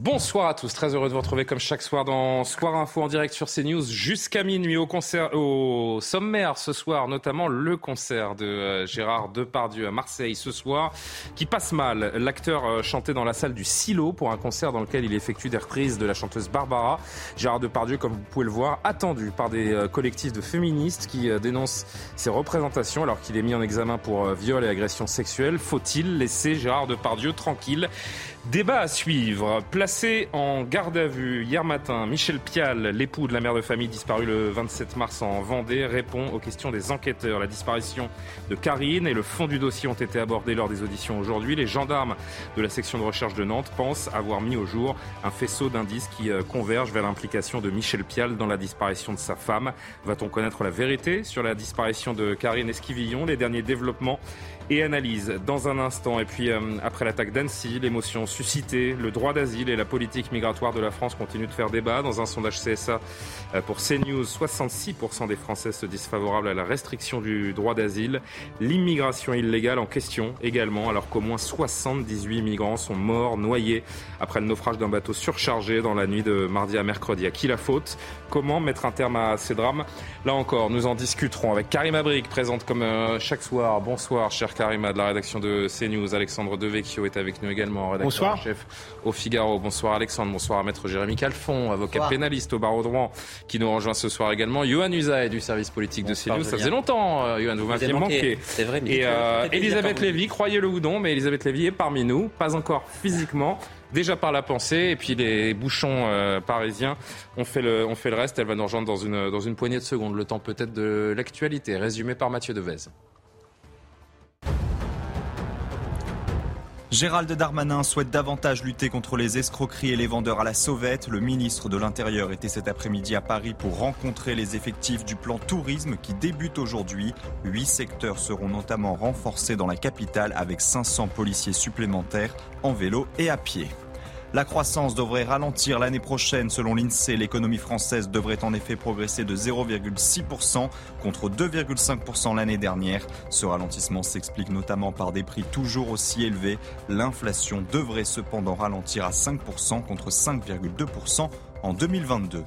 Bonsoir à tous, très heureux de vous retrouver comme chaque soir dans Soir Info en direct sur CNews jusqu'à minuit au concert, au sommaire ce soir, notamment le concert de euh, Gérard Depardieu à Marseille ce soir, qui passe mal. L'acteur euh, chantait dans la salle du Silo pour un concert dans lequel il effectue des reprises de la chanteuse Barbara. Gérard Depardieu, comme vous pouvez le voir, attendu par des euh, collectifs de féministes qui dénoncent ses représentations alors qu'il est mis en examen pour viol et agression sexuelle. Faut-il laisser Gérard Depardieu tranquille? Débat à suivre. Placé en garde à vue hier matin, Michel Pial, l'époux de la mère de famille disparue le 27 mars en Vendée, répond aux questions des enquêteurs. La disparition de Karine et le fond du dossier ont été abordés lors des auditions aujourd'hui. Les gendarmes de la section de recherche de Nantes pensent avoir mis au jour un faisceau d'indices qui euh, convergent vers l'implication de Michel Pial dans la disparition de sa femme. Va-t-on connaître la vérité sur la disparition de Karine Esquivillon? Les derniers développements et analyse dans un instant. Et puis, euh, après l'attaque d'Annecy, l'émotion suscitée, le droit d'asile et la politique migratoire de la France continuent de faire débat. Dans un sondage CSA euh, pour CNews, 66% des Français se disent favorables à la restriction du droit d'asile. L'immigration illégale en question également, alors qu'au moins 78 migrants sont morts, noyés, après le naufrage d'un bateau surchargé dans la nuit de mardi à mercredi. À qui la faute? Comment mettre un terme à ces drames? Là encore, nous en discuterons avec Karim Abrik, présente comme euh, chaque soir. Bonsoir, cher Karima de la rédaction de CNews. Alexandre Devecchio est avec nous également, rédacteur chef au Figaro. Bonsoir Alexandre, bonsoir à maître Jérémy Calfon, avocat pénaliste au barreau de Rouen, qui nous rejoint ce soir également. Johan Usaï du service politique de CNews. Ça faisait longtemps, euh, Johan, vous m'aviez manqué. C'est vrai, Et euh, Elisabeth Lévy, croyez-le ou non, mais Elisabeth Lévy est parmi nous, pas encore physiquement, déjà par la pensée. Et puis les bouchons euh, parisiens ont fait, le, ont fait le reste. Elle va nous rejoindre dans une, dans une poignée de secondes. Le temps peut-être de l'actualité, résumé par Mathieu Devez. Gérald Darmanin souhaite davantage lutter contre les escroqueries et les vendeurs à la sauvette. Le ministre de l'Intérieur était cet après-midi à Paris pour rencontrer les effectifs du plan tourisme qui débute aujourd'hui. Huit secteurs seront notamment renforcés dans la capitale avec 500 policiers supplémentaires en vélo et à pied. La croissance devrait ralentir l'année prochaine selon l'INSEE. L'économie française devrait en effet progresser de 0,6% contre 2,5% l'année dernière. Ce ralentissement s'explique notamment par des prix toujours aussi élevés. L'inflation devrait cependant ralentir à 5% contre 5,2% en 2022.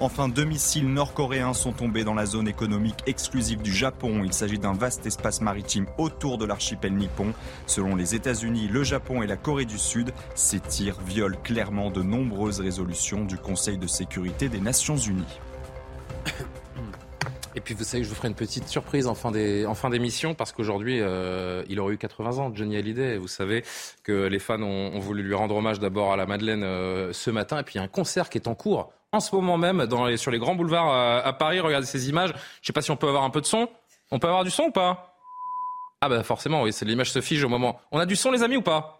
Enfin, deux missiles nord-coréens sont tombés dans la zone économique exclusive du Japon. Il s'agit d'un vaste espace maritime autour de l'archipel nippon. Selon les États-Unis, le Japon et la Corée du Sud, ces tirs violent clairement de nombreuses résolutions du Conseil de sécurité des Nations Unies. Et puis vous savez, je vous ferai une petite surprise en fin d'émission parce qu'aujourd'hui, euh, il aurait eu 80 ans, Johnny Hallyday. Vous savez que les fans ont, voulu lui rendre hommage d'abord à la Madeleine euh, ce matin. Et puis il y a un concert qui est en cours en ce moment même sur les grands boulevards euh, à Paris. Regardez ces images. Je ne sais pas si on peut avoir un peu de son. On peut avoir du son ou pas? Ah bah forcément, oui, c'est l'image se fige au moment. On a du son les amis ou pas?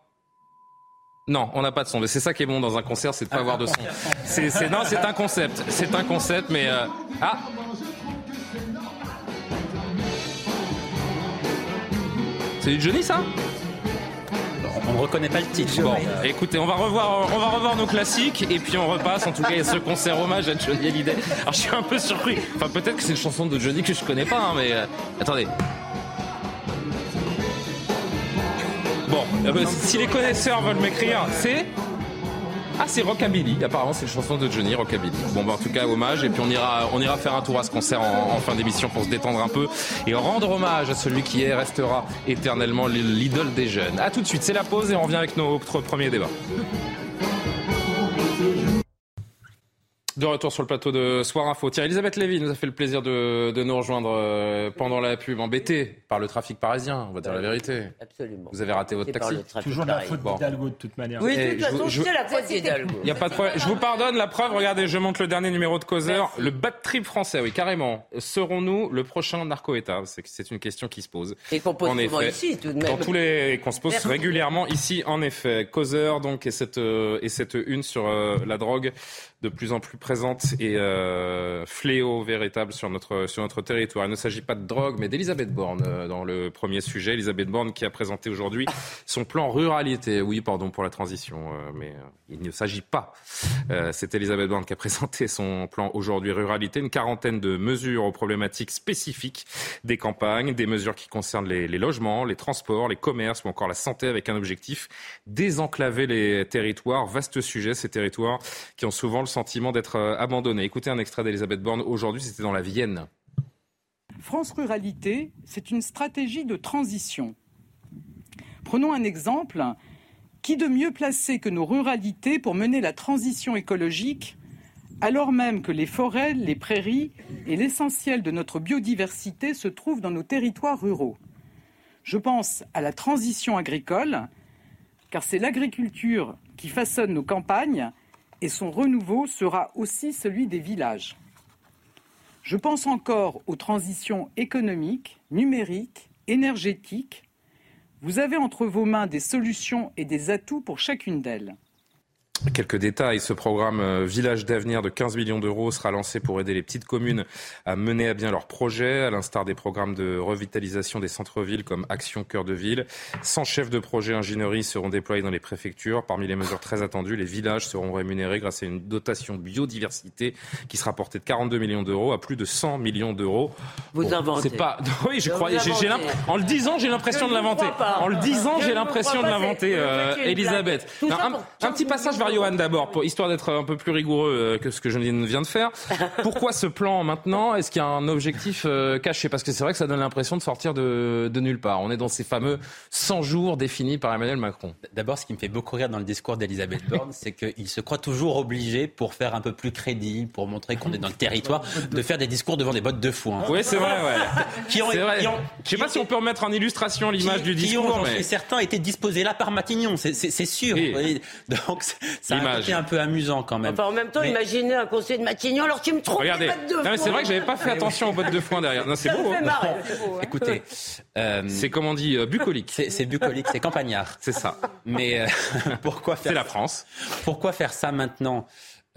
Non, on n'a pas de son. Mais c'est ça qui est bon dans un concert, c'est de pas avoir de son. Non, c'est un concept. C'est un concept, mais ah, C'est du Johnny ça on ne reconnaît pas le titre. Bon, écoutez, on va revoir, on va revoir nos classiques et puis on repasse. En tout cas, il y a ce concert hommage à Johnny Hallyday. Alors, je suis un peu surpris. Enfin, peut-être que c'est une chanson de Johnny que je connais pas, hein, mais euh, attendez. Bon, euh, bah, si les connaisseurs veulent m'écrire, c'est ah, c'est Rockabilly. Apparemment, c'est une chanson de Johnny, Rockabilly. Bon, bah, en tout cas, hommage. Et puis, on ira, on ira faire un tour à ce concert en, fin d'émission pour se détendre un peu et rendre hommage à celui qui est, restera éternellement l'idole des jeunes. À tout de suite, c'est la pause et on revient avec notre premier débat. De retour sur le plateau de Soir Info. Tiens, Elisabeth Lévy nous a fait le plaisir de, de nous rejoindre euh, pendant la pub, embêtée par le trafic parisien, on va dire la vérité. Absolument. Vous avez raté votre taxi. Toujours la faute d'Hidalgo de toute manière. Oui, de Et toute façon, c'est la faute d'Hidalgo. Il n'y a pas de problème. Je vous pardonne la preuve. Regardez, je montre le dernier numéro de Causeur. Le bad trip français, oui, carrément. Serons-nous le prochain narco-État? C'est c'est une question qui se pose. Et qu'on pose En souvent effet. ici, tout de même. Dans tous les qu'on se pose Merci. régulièrement ici, en effet. Causeur, donc, et cette, euh, et cette une sur euh, la drogue de plus en plus présente et euh, fléau véritable sur notre, sur notre territoire. Il ne s'agit pas de drogue, mais d'Elisabeth Borne euh, dans le premier sujet. Elisabeth Borne qui a présenté aujourd'hui son plan ruralité. Oui, pardon pour la transition, euh, mais euh, il ne s'agit pas. C'est Elisabeth Borne qui a présenté son plan aujourd'hui ruralité. Une quarantaine de mesures aux problématiques spécifiques des campagnes, des mesures qui concernent les, les logements, les transports, les commerces ou encore la santé avec un objectif désenclaver les territoires. Vaste sujet, ces territoires qui ont souvent le sentiment d'être euh, abandonnés. Écoutez un extrait d'Elisabeth Borne aujourd'hui, c'était dans la Vienne. France Ruralité, c'est une stratégie de transition. Prenons un exemple. Qui de mieux placé que nos ruralités pour mener la transition écologique, alors même que les forêts, les prairies et l'essentiel de notre biodiversité se trouvent dans nos territoires ruraux? Je pense à la transition agricole, car c'est l'agriculture qui façonne nos campagnes et son renouveau sera aussi celui des villages. Je pense encore aux transitions économiques, numériques, énergétiques. Vous avez entre vos mains des solutions et des atouts pour chacune d'elles. Quelques détails. Ce programme euh, Village d'avenir de 15 millions d'euros sera lancé pour aider les petites communes à mener à bien leurs projets, à l'instar des programmes de revitalisation des centres-villes comme Action Cœur de Ville. 100 chefs de projet ingénierie seront déployés dans les préfectures. Parmi les mesures très attendues, les villages seront rémunérés grâce à une dotation biodiversité qui sera portée de 42 millions d'euros à plus de 100 millions d'euros. Vous inventez. C'est pas. Oui, je croyais. En le disant, j'ai l'impression de l'inventer. En le disant, j'ai l'impression de l'inventer, euh, Elisabeth. Non, un, un petit 15 passage vers Johan d'abord, pour- histoire d'être un peu plus rigoureux euh, que ce que je viens de faire. Pourquoi ce plan maintenant? Est-ce qu'il y a un objectif euh, caché? Parce que c'est vrai que ça donne l'impression de sortir de, de nulle part. On est dans ces fameux 100 jours définis par Emmanuel Macron. D'abord, ce qui me fait beaucoup rire dans le discours d'Elisabeth Borne, c'est qu'il se croit toujours obligé, pour faire un peu plus crédible, pour montrer qu'on est dans le territoire, de faire des discours devant des bottes de foin. Oui, c'est vrai, ouais. Qui ont, vrai. qui ont- Je sais pas si on peut remettre en illustration l'image du qui ont, discours, mais suis certain, été disposés là par Matignon, c'est- sûr. Donc, ça a un côté un peu amusant quand même. Enfin, en même temps, Mais- imaginez un conseiller de Matignon, alors tu me trompes regardez. c'est vrai que j'avais pas fait attention aux bottes de foin derrière. Non, c'est Ça me beau. fait hein. marrer, c'est beau, hein. Écoutez, euh, C'est comme on dit, euh, bucolique. c'est c'est bucolique, c'est campagnard. C'est ça. Mais euh, pourquoi C'est faire la France. Pourquoi faire ça maintenant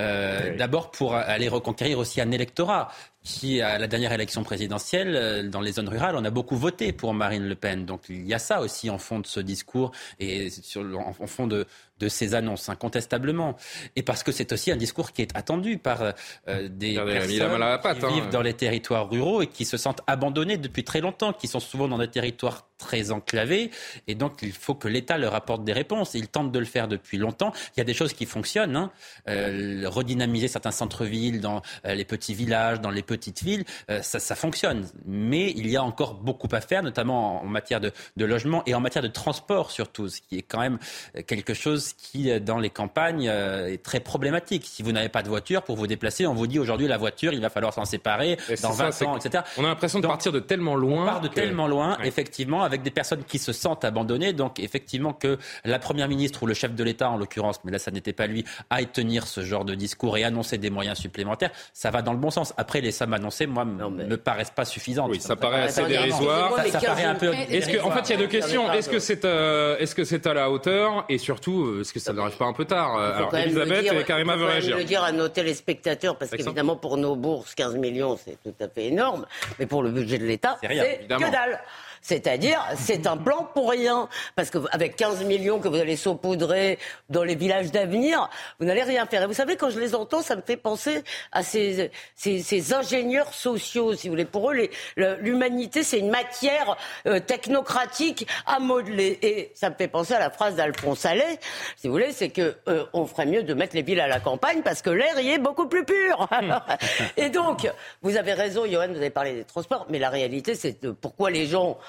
Euh, oui. D'abord pour aller reconquérir aussi un électorat? Qui, à la dernière élection présidentielle, euh, dans les zones rurales, on a beaucoup voté pour Marine Le Pen. Donc il y a ça aussi en fond de ce discours et sur, en, en fond de, de ces annonces, incontestablement. Et parce que c'est aussi un discours qui est attendu par euh, des Regardez, la personnes la qui hein. vivent dans les territoires ruraux et qui se sentent abandonnés depuis très longtemps, qui sont souvent dans des territoires très enclavés. Et donc il faut que l'État leur apporte des réponses. Ils tentent de le faire depuis longtemps. Il y a des choses qui fonctionnent. Hein. Euh, redynamiser certains centres-villes dans les petits villages, dans les petites villes, euh, ça, ça fonctionne. Mais il y a encore beaucoup à faire, notamment en matière de, de logement et en matière de transport surtout, ce qui est quand même euh, quelque chose qui, euh, dans les campagnes, est très problématique. Si vous n'avez pas de voiture pour vous déplacer, on vous dit aujourd'hui la voiture, il va falloir s'en séparer Et dans c'est ça, 20 c'est ans, etc. On a l'impression de Donc, partir de tellement loin. On part de que- tellement loin, Ouais. effectivement, avec des personnes qui se sentent abandonnées. Donc, effectivement, que la première ministre ou le chef de l'État, en l'occurrence, mais là, ça n'était pas lui, aille tenir ce genre de discours et annoncer des moyens supplémentaires, ça va dans le bon sens. Après, les sommes annoncées, moi, Non, mais- me paraissent pas suffisantes. Oui, ça paraît assez dérisoire. excusez-moi, Ça- mais ça 15 paraît un peu- Est-ce que, en fait, il y a deux questions. Est-ce que c'est, euh, est-ce que c'est à la hauteur et surtout, euh, est-ce que ça n'arrive pas un peu tard euh, Alors, Elisabeth le dire- et Karima veulent réagir. le dire à nos téléspectateurs, parce qu'évidemment, pour nos bourses, 15 millions, c'est tout à fait énorme. Mais pour le budget de l'État, C'est rien, c'est évidemment. que dalle. C'est-à-dire, c'est un plan pour rien. Parce qu'avec 15 millions que vous allez saupoudrer dans les villages d'avenir, vous n'allez rien faire. Et vous savez, quand je les entends, ça me fait penser à ces, ces, ces ingénieurs sociaux, si vous voulez. Pour eux, l'humanité, c'est une matière euh, technocratique à modeler. Et ça me fait penser à la phrase d'Alphonse Allais, si vous voulez, c'est que euh, on ferait mieux de mettre les villes à la campagne parce que l'air y est beaucoup plus pur. Et donc, vous avez raison, Johan, vous avez parlé des transports, mais la réalité, c'est pourquoi les gens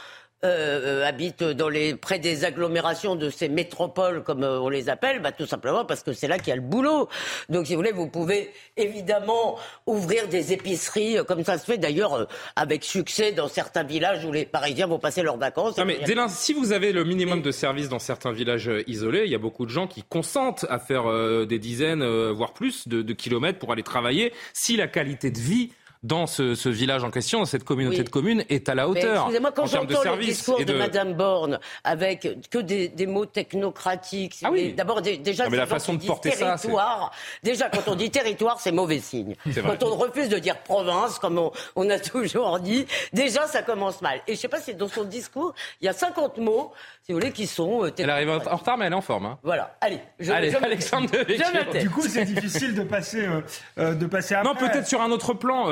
euh, euh, habitent près des agglomérations de ces métropoles, comme euh, on les appelle, bah, tout simplement parce que c'est là qu'il y a le boulot. Donc, si vous voulez, vous pouvez évidemment ouvrir des épiceries, comme ça se fait d'ailleurs avec succès dans certains villages où les Parisiens vont passer leurs vacances. Mais si vous avez le minimum de services dans certains villages isolés, il y a beaucoup de gens qui consentent à faire des dizaines, voire plus de kilomètres pour aller travailler si la qualité de vie dans ce, village en question, dans cette communauté de communes, est à la hauteur. Excusez-moi, quand j'entends le discours de, de, Madame Borne avec que des, mots technocratiques, ah oui. d'abord déjà mais la façon de porter territoire, déjà quand on dit territoire, c'est mauvais signe. Quand on refuse de dire province, comme on, a toujours dit, déjà ça commence mal. Et je ne sais pas si dans son discours, il y a 50 mots si vous voulez, qui sont. Euh, elle arrive en retard, mais elle est en forme. Hein. Voilà. Allez, je, Allez je Alexandre Du coup, c'est difficile de passer, euh, euh, de passer après. Non, peut-être sur un autre plan,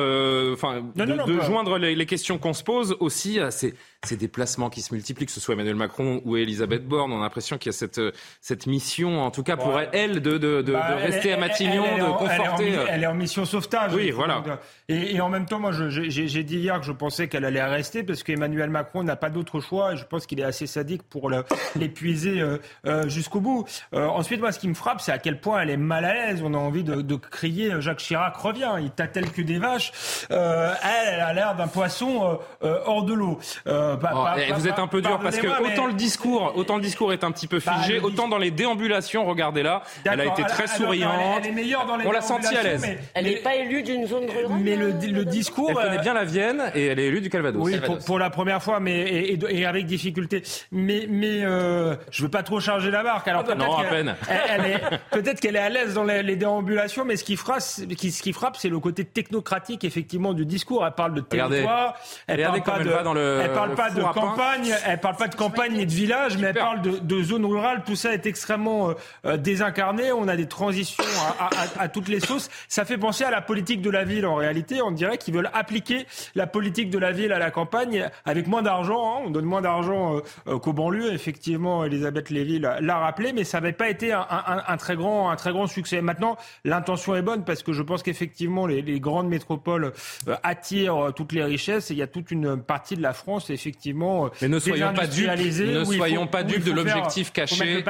enfin, de, joindre les, questions qu'on se pose aussi à ces, ces, déplacements qui se multiplient, que ce soit Emmanuel Macron ou Elisabeth Borne. On a l'impression qu'il y a cette, cette mission, en tout cas pour elle, de, de, de, bah, rester à Matignon, de conforter. Elle est, en, mission sauvetage. Oui, voilà. Et, et, en même temps, moi, j'ai dit hier que je pensais qu'elle allait rester parce qu'Emmanuel Macron n'a pas d'autre choix et je pense qu'il est assez sadique pour l'épuiser euh, euh, jusqu'au bout. Euh, ensuite, moi, ce qui me frappe, c'est à quel point elle est mal à l'aise. On a envie de, crier Jacques Chirac revient. Il tâtelle que des vaches. elle, elle a l'air d'un poisson hors de l'eau. Oh, vous êtes un peu dur parce que autant le discours, autant le discours est un petit peu bah, figé, autant dans les déambulations, regardez là, elle a été très souriante. Elle, est meilleure dans les On l'a senti à l'aise. elle n'est pas élue d'une zone rurale. Mais le, discours, elle connaît bien la Vienne et elle est élue du Calvados. Oui, Pour, la première fois, mais et, et avec difficulté. Mais mais euh, je veux pas trop charger la barque. Alors peut-être non, à peine. Elle, est peut-être qu'elle est à l'aise dans les, déambulations, mais ce qui frappe, ce qui frappe, c'est le côté technocratique effectivement du discours. Elle parle de territoire, elle parle pas de, elle parle pas de campagne, elle parle pas de campagne ni de village, mais elle parle de, de zone rurale. Tout ça est extrêmement euh, euh, désincarné. On a des transitions à, à, à, toutes les sauces. Ça fait penser à la politique de la ville en réalité. On dirait qu'ils veulent appliquer la politique de la ville à la campagne avec moins d'argent. Hein. On donne moins d'argent qu'aux banlieues effectivement, Elisabeth Lévy l'a rappelé, mais ça n'avait pas été un, très grand, un très grand succès. Maintenant, l'intention est bonne parce que je pense qu'effectivement, les, grandes métropoles euh, attirent toutes les richesses et il y a toute une partie de la France, effectivement, mais ne soyons pas dupes, ne soyons pas dupes de l'objectif caché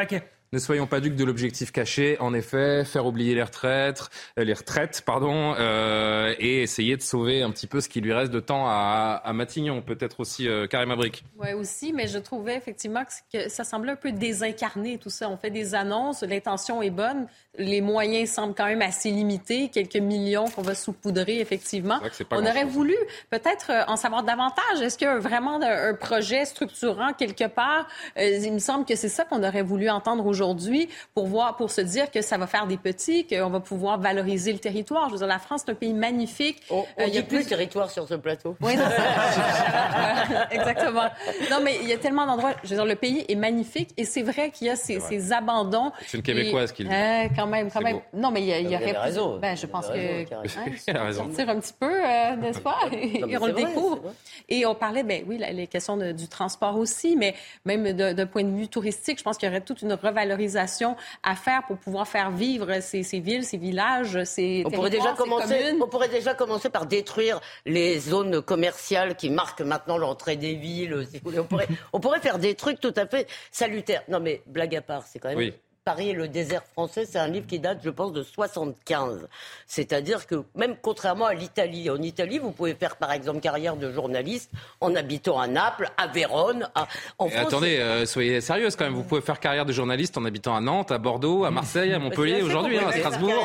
ne soyons pas ducs de l'objectif caché, en effet, faire oublier les retraites, euh, les retraites, pardon, euh, et essayer de sauver un petit peu ce qui lui reste de temps à, Matignon, peut-être aussi euh, Karim Abrik. Oui, aussi, mais je trouvais effectivement que ça semblait un peu désincarné tout ça. On fait des annonces, l'intention est bonne, les moyens semblent quand même assez limités, quelques millions qu'on va saupoudrer effectivement. On aurait voulu peut-être en savoir davantage. Est-ce qu'il y a vraiment un projet structurant quelque part? Il me semble que c'est ça qu'on aurait voulu entendre aujourd'hui aujourd'hui pour voir, pour se dire que ça va faire des petits, qu'on va pouvoir valoriser le territoire. Je veux dire, la France, c'est un pays magnifique. On, euh, il y a plus de territoire sur ce plateau. Oui, exactement. Non, mais il y a tellement d'endroits. Je veux dire, le pays est magnifique et c'est vrai qu'il y a ces, ces abandons. C'est une Québécoise qui le dit. Euh, quand même, quand même. Non, mais il y, a, il y aurait. raison. Ben, je pense que. il a raison. Sortir un petit peu, euh, n'est-ce pas? et on le découvre. Et on parlait, ben oui, les questions du transport aussi, mais même d'un point de vue touristique, je pense qu'il y aurait toute une revalorisation à faire pour pouvoir faire vivre ces, villes, ces villages, ces on pourrait déjà commencer, On pourrait déjà commencer par détruire les zones commerciales qui marquent maintenant l'entrée des villes. On, pourrait, on pourrait faire des trucs tout à fait salutaires. Non mais blague à part, c'est quand même Paris et le désert français, c'est un livre qui date, je pense, de 75. C'est-à-dire que même contrairement à l'Italie, en Italie, vous pouvez faire par exemple carrière de journaliste en habitant à Naples, à Vérone, en France. Attendez, euh, soyez sérieuse quand même. Vous pouvez faire carrière de journaliste en habitant à Nantes, à Bordeaux, à Marseille, à Montpellier, aujourd'hui, hein, à Strasbourg.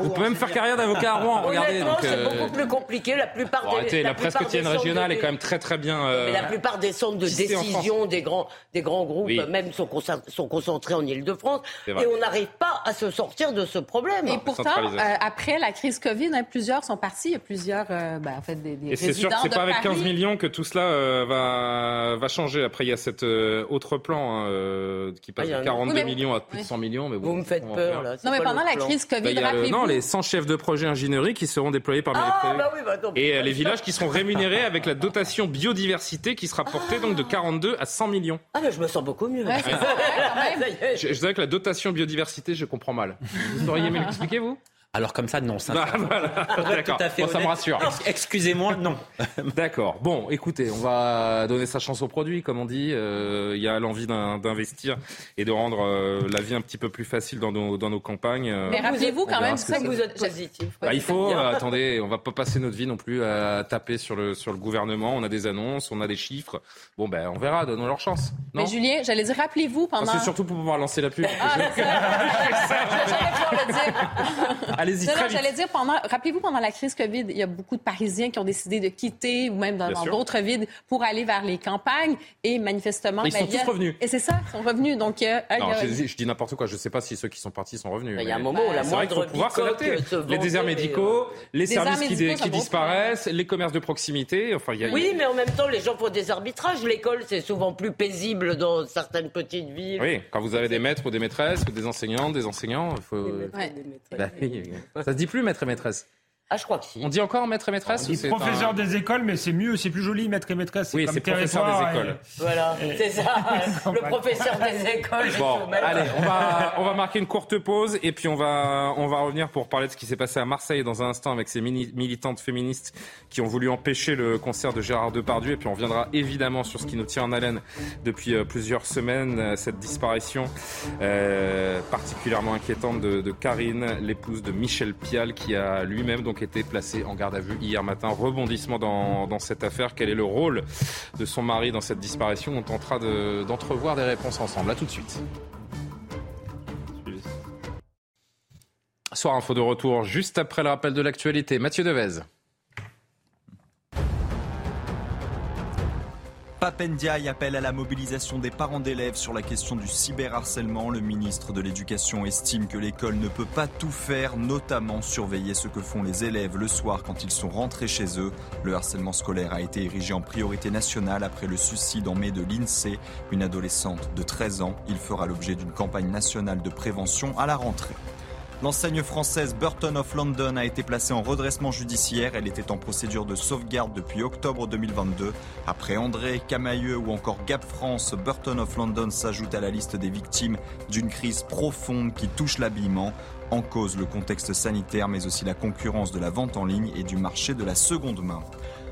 Vous pouvez même faire carrière d'avocat à Rouen. Regardez. c'est euh, beaucoup plus compliqué. La plupart bon, des, la, presse quotidienne régionale est quand même très très bien. Euh, mais la plupart des centres de décision des grands des grands groupes, même sont, sont concentrés en Île-de-France. Et on n'arrive pas à se sortir de ce problème. Et pourtant, euh, après la crise Covid, hein, plusieurs sont partis. Il y a plusieurs, euh, ben, en fait, des, des Et c'est sûr que c'est pas avec 15 millions que tout cela euh, va, va changer. Après, il y a cet autre plan hein, qui passe ah, de 42 millions à plus de 100 millions. Mais Vous me faites peur, là. Non, mais pendant la crise Covid, bah, il Non, les 100 chefs de projet ingénierie qui seront déployés parmi ah, les bah oui, bah, Et les villages qui seront rémunérés avec la dotation biodiversité qui sera portée donc de 42 à 100 millions. Ah, mais je me sens beaucoup mieux. je, je dirais que la dotation biodiversité je comprends mal. Vous auriez aimé l'expliquer, vous? Alors comme ça, non. Bah, voilà. D'accord. ça me rassure. Excusez-moi, non. D'accord. Bon, écoutez, on va donner sa chance au produit, comme on dit. Euh, il y a l'envie d'investir et de rendre euh, la vie un petit peu plus facile dans nos, dans nos campagnes. Euh, Mais rappelez-vous quand même ça que vous êtes positif. Bah, il faut, attendez, on va pas passer notre vie non plus à taper sur le, sur le gouvernement. On a des annonces, on a des chiffres. Bon, ben, on verra, donnons leur chance. Mais Julien, j'allais dire, rappelez-vous pendant. C'est surtout pour pouvoir lancer la pub. Ah, j'allais pouvoir le dire. Allez-y, J'allais dire, pendant, rappelez-vous, pendant la crise COVID, il y a beaucoup de Parisiens qui ont décidé de quitter, ou même dans d'autres villes, pour aller vers les campagnes. Et manifestement, ils ben, sont tous revenus. Et c'est ça, ils sont revenus. Donc, euh, non, je, dis n'importe quoi. Je ne sais pas si ceux qui sont partis sont revenus. Il y a un moment où la moindre pouvoir s'adapter. Les déserts médicaux, les services qui, disparaissent, les commerces de proximité. Enfin, il y a, oui, mais en même temps, les gens font des arbitrages. L'école, c'est souvent plus paisible dans certaines petites villes. Oui, quand vous avez des maîtres ou des maîtresses ou des enseignants, des enseignants, il faut. Bah ça se dit plus maître et maîtresse? Ah, je crois que si. On dit encore maître et maîtresse On dit professeur des écoles, mais c'est mieux, c'est plus joli, maître et maîtresse. Oui, c'est professeur des écoles. Voilà, c'est ça, le professeur des écoles. Bon, allez, on va, on va marquer une courte pause et puis on va, on va revenir pour parler de ce qui s'est passé à Marseille dans un instant avec ces militantes féministes qui ont voulu empêcher le concert de Gérard Depardieu. Et puis on viendra évidemment sur ce qui nous tient en haleine depuis euh, plusieurs semaines, euh, cette disparition euh, particulièrement inquiétante de, de Karine, l'épouse de Michel Pial, qui a lui-même donc été placé en garde à vue hier matin. Rebondissement dans, cette affaire. Quel est le rôle de son mari dans cette disparition? On tentera d'entrevoir des réponses ensemble. À tout de suite. Soir info de retour juste après le rappel de l'actualité. Mathieu Devez. Papendiaï appelle à la mobilisation des parents d'élèves sur la question du cyberharcèlement. Le ministre de l'Éducation estime que l'école ne peut pas tout faire, notamment surveiller ce que font les élèves le soir quand ils sont rentrés chez eux. Le harcèlement scolaire a été érigé en priorité nationale après le suicide en mai de l'INSEE, une adolescente de 13 ans. Il fera l'objet d'une campagne nationale de prévention à la rentrée. L'enseigne française Burton of London a été placée en redressement judiciaire. Elle était en procédure de sauvegarde depuis octobre 2022. Après André, Camailleux ou encore Gap France, Burton of London s'ajoute à la liste des victimes d'une crise profonde qui touche l'habillement. En cause le contexte sanitaire, mais aussi la concurrence de la vente en ligne et du marché de la seconde main.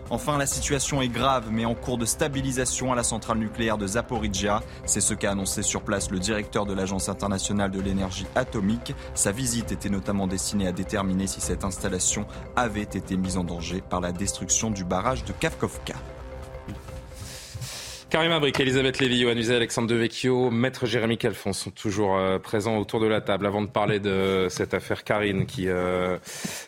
Enfin, la situation est grave, mais en cours de stabilisation à la centrale nucléaire de Zaporizhia. C'est ce qu'a annoncé sur place le directeur de l'Agence internationale de l'énergie atomique. Sa visite était notamment destinée à déterminer si cette installation avait été mise en danger par la destruction du barrage de Kavkovka. Karim Abric, Elisabeth Lévy, Yohann Alexandre Devecchio, Maître Jérémy Calfon sont toujours euh, présents autour de la table. Avant de parler de cette affaire Karine qui euh,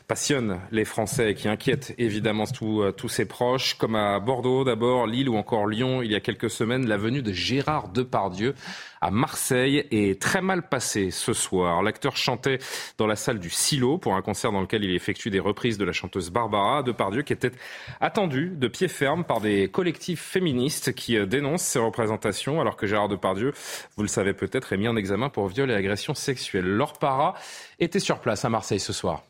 passionne les Français et qui inquiète évidemment euh, tous ses proches, comme à Bordeaux d'abord, Lille ou encore Lyon, il y a quelques semaines, la venue de Gérard Depardieu à Marseille est très mal passé ce soir. L'acteur chantait dans la salle du Silo pour un concert dans lequel il effectue des reprises de la chanteuse Barbara Depardieu qui était attendue de pied ferme par des collectifs féministes qui euh, dénoncent ces représentations alors que Gérard Depardieu, vous le savez peut-être, est mis en examen pour viol et agression sexuelle. Laure Para était sur place à Marseille ce soir.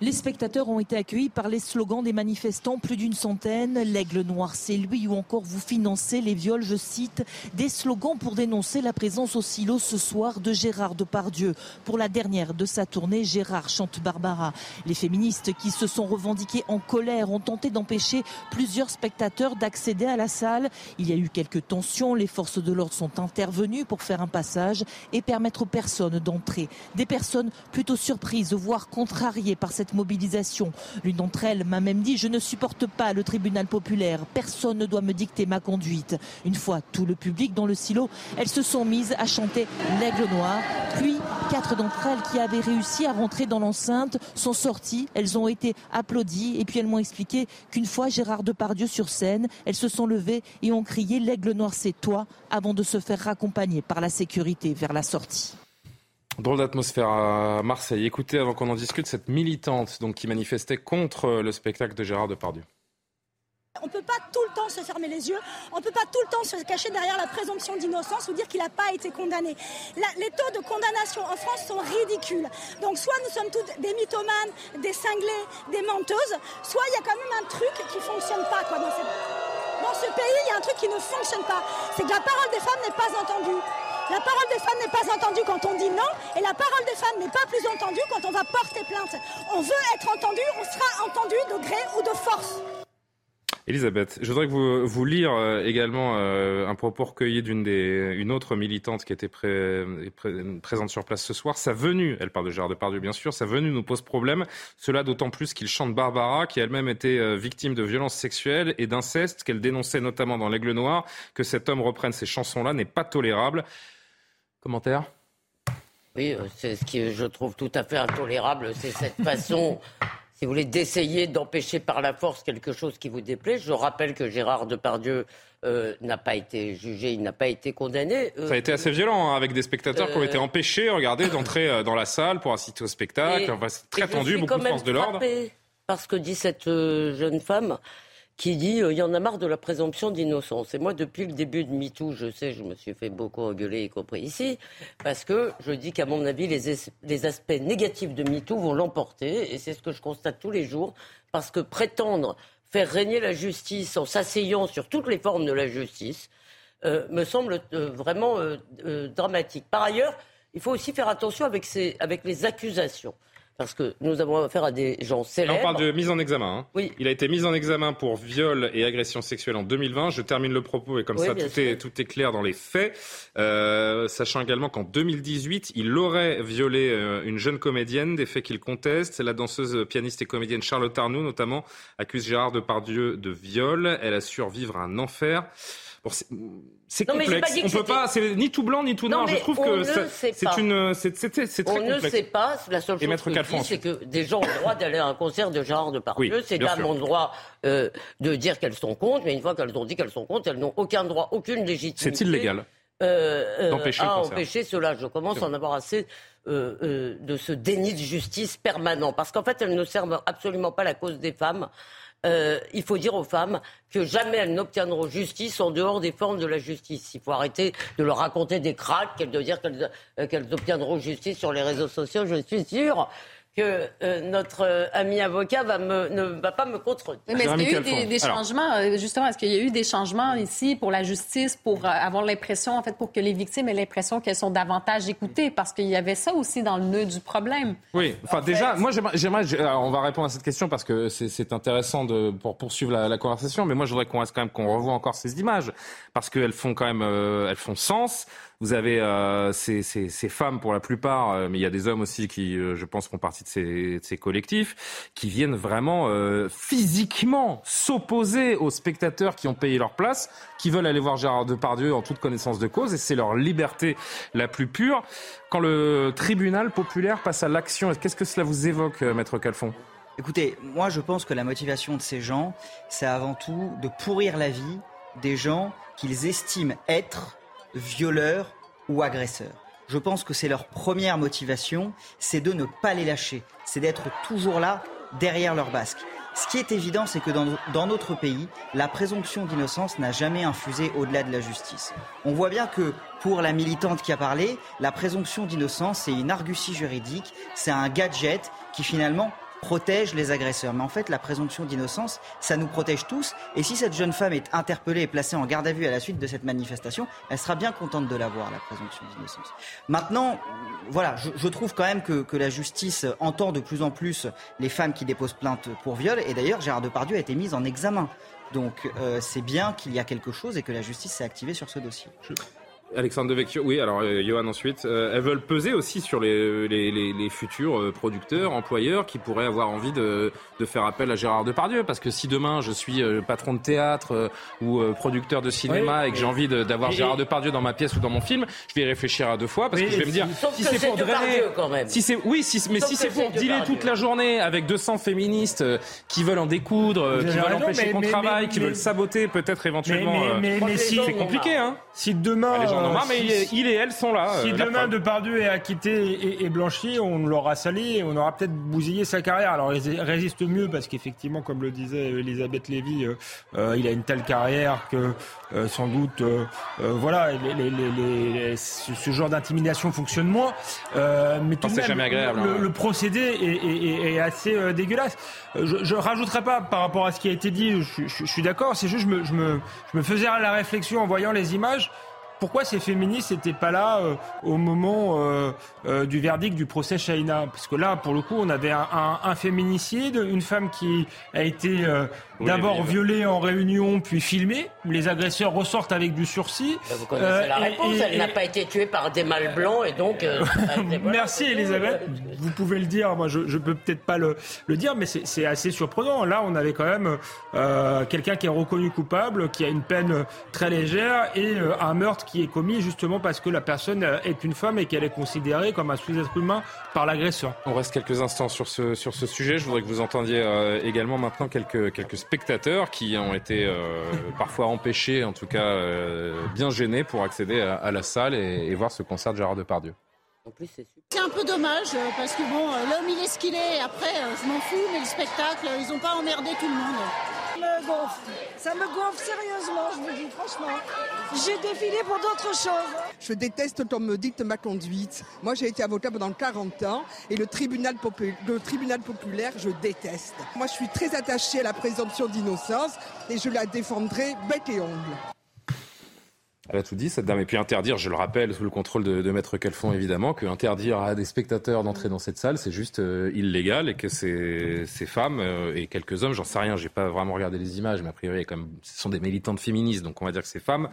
Les spectateurs ont été accueillis par les slogans des manifestants, plus d'une centaine. L'aigle noir, c'est lui ou encore vous financez les viols, je cite. Des slogans pour dénoncer la présence au silo ce soir de Gérard Depardieu. Pour la dernière de sa tournée, Gérard chante Barbara. Les féministes qui se sont revendiqués en colère ont tenté d'empêcher plusieurs spectateurs d'accéder à la salle. Il y a eu quelques tensions. Les forces de l'ordre sont intervenues pour faire un passage et permettre aux personnes d'entrer. Des personnes plutôt surprises, voire contrariées par cette mobilisation. L'une d'entre elles m'a même dit Je ne supporte pas le tribunal populaire. Personne ne doit me dicter ma conduite. Une fois tout le public dans le silo, elles se sont mises à chanter L'Aigle Noir. Puis, quatre d'entre elles qui avaient réussi à rentrer dans l'enceinte sont sorties. Elles ont été applaudies et puis elles m'ont expliqué qu'une fois Gérard Depardieu sur scène, elles se sont levées et ont crié L'Aigle Noir, c'est toi avant de se faire raccompagner par la sécurité vers la sortie. Drôle d'atmosphère à Marseille. Écoutez, avant qu'on en discute, cette militante qui manifestait contre le spectacle de Gérard Depardieu. On ne peut pas tout le temps se fermer les yeux, on ne peut pas tout le temps se cacher derrière la présomption d'innocence ou dire qu'il n'a pas été condamné. les taux de condamnation en France sont ridicules. Donc soit nous sommes toutes des mythomanes, des cinglés, des menteuses, soit il y a quand même un truc qui ne fonctionne pas. Quoi, dans ce pays, il y a un truc qui ne fonctionne pas. C'est que la parole des femmes n'est pas entendue. La parole des femmes n'est pas entendue quand on dit non, et la parole des femmes n'est pas plus entendue quand on va porter plainte. On veut être entendu, on sera entendu de gré ou de force. Elisabeth, je voudrais que vous, vous lire euh, également euh, un propos recueilli d'une autre militante qui était présente sur place ce soir. Sa venue, elle parle de Gérard Depardieu bien sûr, sa venue nous pose problème. Cela d'autant plus qu'il chante Barbara, qui elle-même était euh, victime de violences sexuelles et d'inceste, qu'elle dénonçait notamment dans l'Aigle Noir. Que cet homme reprenne ces chansons-là n'est pas tolérable. Commentaire? Oui, c'est ce que je trouve tout à fait intolérable, c'est cette façon si vous voulez, d'essayer d'empêcher par la force quelque chose qui vous déplaît. Je rappelle que Gérard Depardieu euh, n'a pas été jugé, il n'a pas été condamné. Euh, Ça a été assez violent, hein, avec des spectateurs qui ont été euh, empêchés, regardez, d'entrer dans la salle pour assister au spectacle. c'est très tendu, beaucoup de force de l'ordre. Parce que dit cette jeune femme, qui dit euh, il y en a marre de la présomption d'innocence. Et moi, depuis le début de MeToo, je sais, je me suis fait beaucoup engueuler, y compris ici, parce que je dis qu'à mon avis, les, les aspects négatifs de MeToo vont l'emporter, et c'est ce que je constate tous les jours, parce que prétendre faire régner la justice en s'asseyant sur toutes les formes de la justice euh, me semble euh, vraiment dramatique. Par ailleurs, il faut aussi faire attention avec, ces, avec les accusations parce que nous avons affaire à des gens célèbres. on parle de mise en examen. Hein. Oui. Il a été mis en examen pour viol et agression sexuelle en 2020. Je termine le propos et comme ça tout est, tout est, clair dans les faits. Euh, sachant également qu'en 2018, il aurait violé euh, une jeune comédienne, des faits qu'il conteste. La danseuse, pianiste et comédienne Charlotte Arnoux notamment accuse Gérard Depardieu de viol. Elle a survivre à un enfer c'est complexe. on peut pas. C'est ni tout blanc ni tout noir. Je trouve que c'est une. C'est très on ne sait pas. La seule chose que c'est que des gens ont le droit d'aller à un concert de genre de Depardieu. Oui, c'est à mon droit euh, de dire qu'elles sont contre. Mais une fois qu'elles ont dit qu'elles sont contre, elles n'ont aucun droit, aucune légitimité. C'est illégal. Euh, euh à empêcher cela. Je commence à en avoir assez euh, euh, de ce déni de justice permanent. Parce qu'en fait, elles ne servent absolument pas la cause des femmes. Euh, il faut dire aux femmes que jamais elles n'obtiendront justice en dehors des formes de la justice. Il faut arrêter de leur raconter des cracks, dire qu'elles euh, obtiendront justice sur les réseaux sociaux. Je suis sûre que euh, notre euh, ami avocat va me, ne va pas me contredire. Mais est-ce qu'il y a eu des, des changements, euh, justement, est-ce qu'il y a eu des changements ici pour la justice, pour avoir l'impression, en fait, pour que les victimes aient l'impression qu'elles sont davantage écoutées? Parce qu'il y avait ça aussi dans le nœud du problème. Oui, enfin, déjà, moi, j'aimerais, on va répondre à cette question parce que c'est intéressant de, pour poursuivre la, la, conversation, mais moi, je voudrais qu'on reste quand même, qu'on revoie encore ces images parce qu'elles font quand même, elles font sens. Vous avez euh, ces, ces, ces, femmes pour la plupart, euh, mais il y a des hommes aussi qui, euh, je pense, font partie de ces, de ces collectifs, qui viennent vraiment euh, physiquement s'opposer aux spectateurs qui ont payé leur place, qui veulent aller voir Gérard Depardieu en toute connaissance de cause, et c'est leur liberté la plus pure. Quand le tribunal populaire passe à l'action, qu'est-ce que cela vous évoque, Maître Calfon? Écoutez, moi je pense que la motivation de ces gens, c'est avant tout de pourrir la vie des gens qu'ils estiment être violeurs ou agresseurs. Je pense que c'est leur première motivation, c'est de ne pas les lâcher, c'est d'être toujours là derrière leur basque. Ce qui est évident, c'est que dans, notre pays, la présomption d'innocence n'a jamais infusé au-delà de la justice. On voit bien que pour la militante qui a parlé, la présomption d'innocence, c'est une argutie juridique, c'est un gadget qui finalement protège les agresseurs. Mais en fait, la présomption d'innocence, ça nous protège tous. Et si cette jeune femme est interpellée et placée en garde à vue à la suite de cette manifestation, elle sera bien contente de l'avoir, la présomption d'innocence. Maintenant, voilà, je, trouve quand même que, la justice entend de plus en plus les femmes qui déposent plainte pour viol. Et d'ailleurs, Gérard Depardieu a été mise en examen. Donc euh, c'est bien qu'il y a quelque chose et que la justice s'est activée sur ce dossier. Alexandre Devecchio, oui, alors euh, Johan ensuite. Euh, elles veulent peser aussi sur les, les, les, les, futurs euh, producteurs, employeurs qui pourraient avoir envie de, de, faire appel à Gérard Depardieu. Parce que si demain je suis patron de théâtre ou producteur de cinéma et que j'ai envie d'avoir Gérard Depardieu dans ma pièce ou dans mon film, je vais y réfléchir à deux fois parce que je vais me dire si c'est pour drainer, quand même. Si c'est oui, si, mais si c'est pour dealer toute la journée avec 200 féministes qui veulent en découdre, qui veulent empêcher qu'on travaille, qui veulent saboter peut-être éventuellement. Mais, mais, si, c'est compliqué, hein. Si demain mais il, et elle sont là. Si euh, demain Depardieu est acquitté et, blanchi, on l'aura sali et on aura peut-être bousillé sa carrière. Alors il résiste mieux parce qu'effectivement, comme le disait Elisabeth Lévy, euh, euh, il a une telle carrière que sans doute, voilà, ce, genre d'intimidation fonctionne moins. mais tout de même, jamais agréable, le, hein. procédé est, assez dégueulasse. Je, je rajouterai pas par rapport à ce qui a été dit. Je, suis d'accord. C'est juste, je me, je me, je me faisais la réflexion en voyant les images pourquoi ces féministes n'étaient pas là euh, au moment euh, euh, du verdict du procès Shaina? Parce que là, pour le coup, on avait un, un, féminicide, une femme qui a été d'abord violée en réunion, puis filmée. Les agresseurs ressortent avec du sursis. Vous connaissez la réponse, elle n'a pas été tuée par des mâles blancs et donc... Merci Elisabeth, vous pouvez le dire, moi je ne peux peut-être pas le, le, dire, mais c'est assez surprenant. Là, on avait quand même quelqu'un qui est reconnu coupable, qui a une peine très légère et un meurtre qui est commis justement parce que la personne est une femme et qu'elle est considérée comme un sous-être humain par l'agresseur. On reste quelques instants sur ce, sur ce sujet. Je voudrais que vous entendiez euh, également maintenant quelques, quelques spectateurs qui ont été euh, parfois empêchés, en tout cas euh, bien gênés pour accéder à, la salle et, et, voir ce concert de Gérard Depardieu. C'est un peu dommage parce que bon, l'homme il est ce qu'il est. Après, je m'en fous, mais le spectacle, ils n'ont pas emmerdé tout le monde me gonfle. Ça me gonfle sérieusement, je vous dis franchement. J'ai défilé pour d'autres choses. Je déteste quand on me dicte ma conduite. Moi, j'ai été avocat pendant 40 ans et le tribunal, le tribunal populaire, je déteste. Moi, je suis très attachée à la présomption d'innocence et je la défendrai bec et ongle. Elle a tout dit, cette dame. Et puis interdire, je le rappelle, sous le contrôle de, de Maître Calfon, évidemment, que interdire à des spectateurs d'entrer dans cette salle, c'est juste euh, illégal et que ces, ces femmes euh, et quelques hommes, j'en sais rien, j'ai pas vraiment regardé les images, mais a priori, comme ce sont des militantes féministes, donc on va dire que ces femmes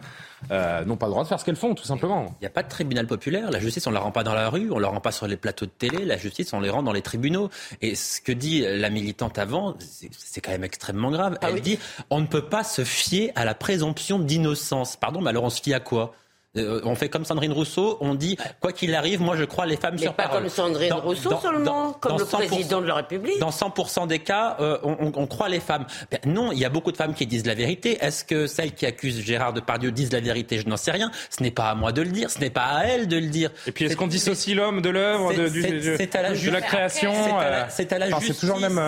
euh, n'ont pas le droit de faire ce qu'elles font, tout simplement. Il n'y a pas de tribunal populaire. La justice, on la rend pas dans la rue, on la rend pas sur les plateaux de télé. La justice, on les rend dans les tribunaux. Et ce que dit la militante avant, c'est quand même extrêmement grave. Ah Elle dit, on ne peut pas se fier à la présomption d'innocence. Pardon, mais alors on se fie à quoi? Euh, on fait comme Sandrine Rousseau, on dit quoi qu'il arrive, moi je crois les femmes Mais sur pas comme Sandrine Rousseau seulement, comme le président de la République. Dans 100% des cas, euh, on, croit les femmes. Ben, non, il y a beaucoup de femmes qui disent la vérité. Est-ce que celles qui accusent Gérard Depardieu disent la vérité? Je n'en sais rien. Ce n'est pas à moi de le dire, ce n'est pas à elle de le dire. Et puis est-ce qu'on dissocie l'homme de l'œuvre, de, de, la création C'est à la, justice. toujours même.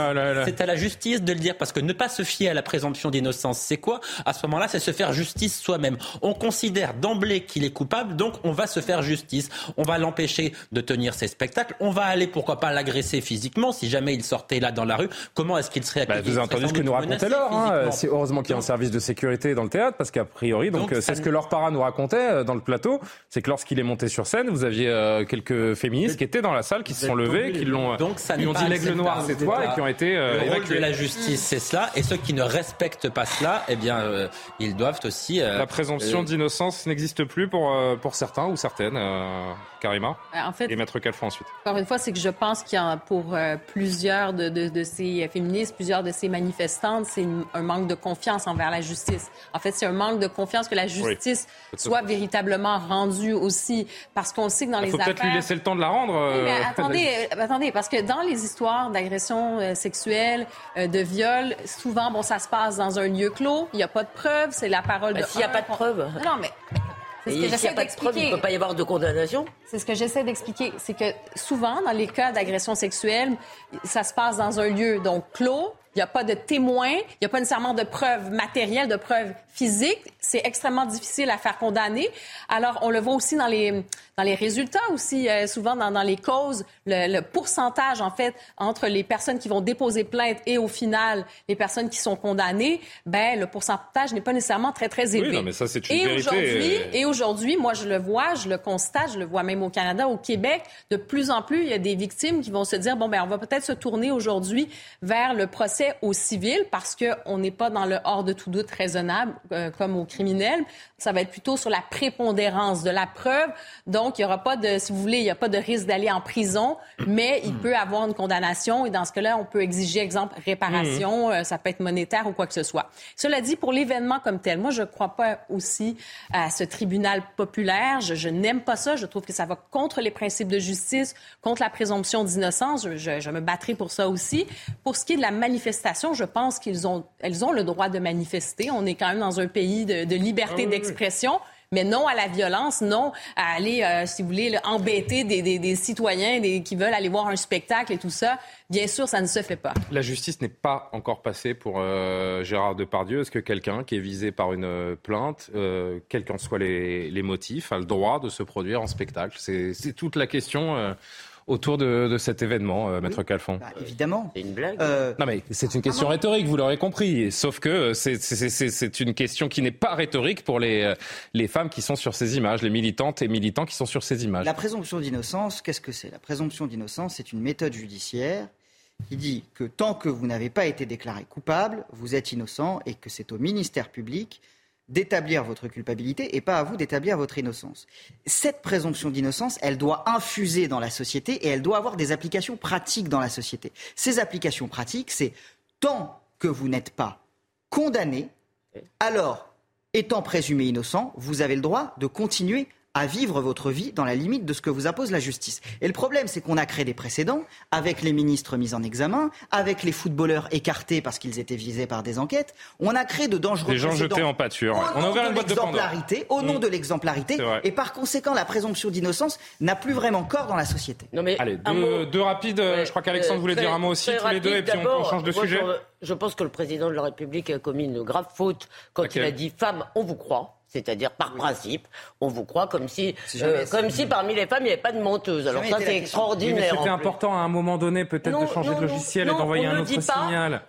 C'est à la justice de le dire parce que ne pas se fier à la présomption d'innocence, c'est quoi? À ce moment-là, c'est se faire justice soi-même. On considère d'emblée qu'il est coupable, donc on va se faire justice. On va l'empêcher de tenir ses spectacles. On va aller, pourquoi pas, l'agresser physiquement si jamais il sortait là dans la rue. Comment est-ce qu'il serait bah, Vous avez entendu ce que nous racontait Laure. Hein. C'est heureusement qu'il y a un service de sécurité dans le théâtre, parce qu'a priori, donc c'est ce que Laure Parra nous racontait euh, dans le plateau, c'est que lorsqu'il est monté sur scène, vous aviez euh, quelques féministes qui étaient dans la salle, qui se sont levées, qui l'ont, donc ça ont dit l'aigle noir c'est toi, et qui ont été euh, le rôle de la justice, c'est cela. Et ceux qui ne respectent pas cela, eh bien, ils doivent aussi. la présomption d'innocence n'existe plus pour pour certains ou certaines, euh, Karima, en fait, et Maître Calfon ensuite. Encore une fois, c'est que je pense qu'il y a pour euh, plusieurs de, de, ces féministes, plusieurs de ces manifestantes, c'est un manque de confiance envers la justice. En fait, c'est un manque de confiance que la justice soit véritablement rendue aussi, parce qu'on sait que dans les affaires... Il faut peut-être lui laisser le temps de la rendre. Euh, attendez, attendez, parce que dans les histoires d'agression sexuelle, de viol, souvent, bon, ça se passe dans un lieu clos, il n'y a pas de preuves, c'est la parole ben, de... S'il n'y a pas de preuves... Non, mais s'il n'y a pas de preuve, il ne peut pas y avoir de condamnation. C'est ce que j'essaie d'expliquer. C'est que souvent, dans les cas d'agression sexuelle, ça se passe dans un lieu donc clos. Il n'y a pas de témoins, il n'y a pas nécessairement de preuves matérielles, de preuves physiques. C'est extrêmement difficile à faire condamner. Alors, on le voit aussi dans les, dans les résultats aussi, euh, souvent dans, dans, les causes, le, pourcentage, en fait, entre les personnes qui vont déposer plainte et au final, les personnes qui sont condamnées, ben, le pourcentage n'est pas nécessairement très, très élevé. Oui, non, mais ça, c'est une et. Aujourd'hui, euh. et aujourd'hui, moi, je le vois, je le constate, je le vois même au Canada, au Québec, de plus en plus, il y a des victimes qui vont se dire, bon, ben, on va peut-être se tourner aujourd'hui vers le procès au civil parce qu'on n'est pas dans le hors de tout doute raisonnable euh, comme au criminel. Ça va être plutôt sur la prépondérance de la preuve. Donc, donc, il n'y aura pas de, si vous voulez, il n'y a pas de risque d'aller en prison, mais il peut avoir une condamnation et dans ce cas-là, on peut exiger, exemple, réparation, mhm. euh, ça peut être monétaire ou quoi que ce soit. Cela dit, pour l'événement comme tel, moi, je ne crois pas aussi à ce tribunal populaire. Je, n'aime pas ça. Je trouve que ça va contre les principes de justice, contre la présomption d'innocence. Je, me battrai pour ça aussi. Pour ce qui est de la manifestation, je pense qu'ils ont, elles ont le droit de manifester. On est quand même dans un pays de, liberté ah d'expression mais non à la violence, non à aller, euh, si vous voulez, embêter des, citoyens qui veulent aller voir un spectacle et tout ça. Bien sûr, ça ne se fait pas. La justice n'est pas encore passée pour euh, Gérard Depardieu. Est-ce que quelqu'un qui est visé par une euh, plainte, quels qu'en soient les, les, motifs, a le droit de se produire en spectacle? C'est toute la question autour de, cet événement, euh, Maître Calfon bah, Évidemment. C'est une blague. Euh, non mais c'est une question rhétorique, vous l'aurez compris. Sauf que c'est une question qui n'est pas rhétorique pour les, les femmes qui sont sur ces images, les militantes et militants qui sont sur ces images. La présomption d'innocence, qu'est-ce que c'est? La présomption d'innocence, c'est une méthode judiciaire qui dit que tant que vous n'avez pas été déclaré coupable, vous êtes innocent et que c'est au ministère public d'établir votre culpabilité et pas à vous d'établir votre innocence. Cette présomption d'innocence, elle doit infuser dans la société et elle doit avoir des applications pratiques dans la société. Ces applications pratiques, c'est tant que vous n'êtes pas condamné, alors, étant présumé innocent, vous avez le droit de continuer à vivre votre vie dans la limite de ce que vous impose la justice. Et le problème, c'est qu'on a créé des précédents avec les ministres mis en examen, avec les footballeurs écartés parce qu'ils étaient visés par des enquêtes. On a créé de dangereux des gens jetés en pâture. On a ouvert une boîte de Au nom mm. de l'exemplarité. Et par conséquent, la présomption d'innocence n'a plus vraiment corps dans la société. Non mais Allez, deux, rapides. je crois qu'Alexandre voulait dire un mot aussi, tous les deux, et puis on, change de sujet. Je, pense que le président de la République a commis une grave faute quand il a dit femme, on vous croit. C'est-à-dire, par principe, on vous croit comme si, euh, comme si parmi les femmes, il n'y avait pas de menteuse. Alors ça, c'est extraordinaire. C'était important à un moment donné, peut-être, de changer de logiciel et d'envoyer un autre signal.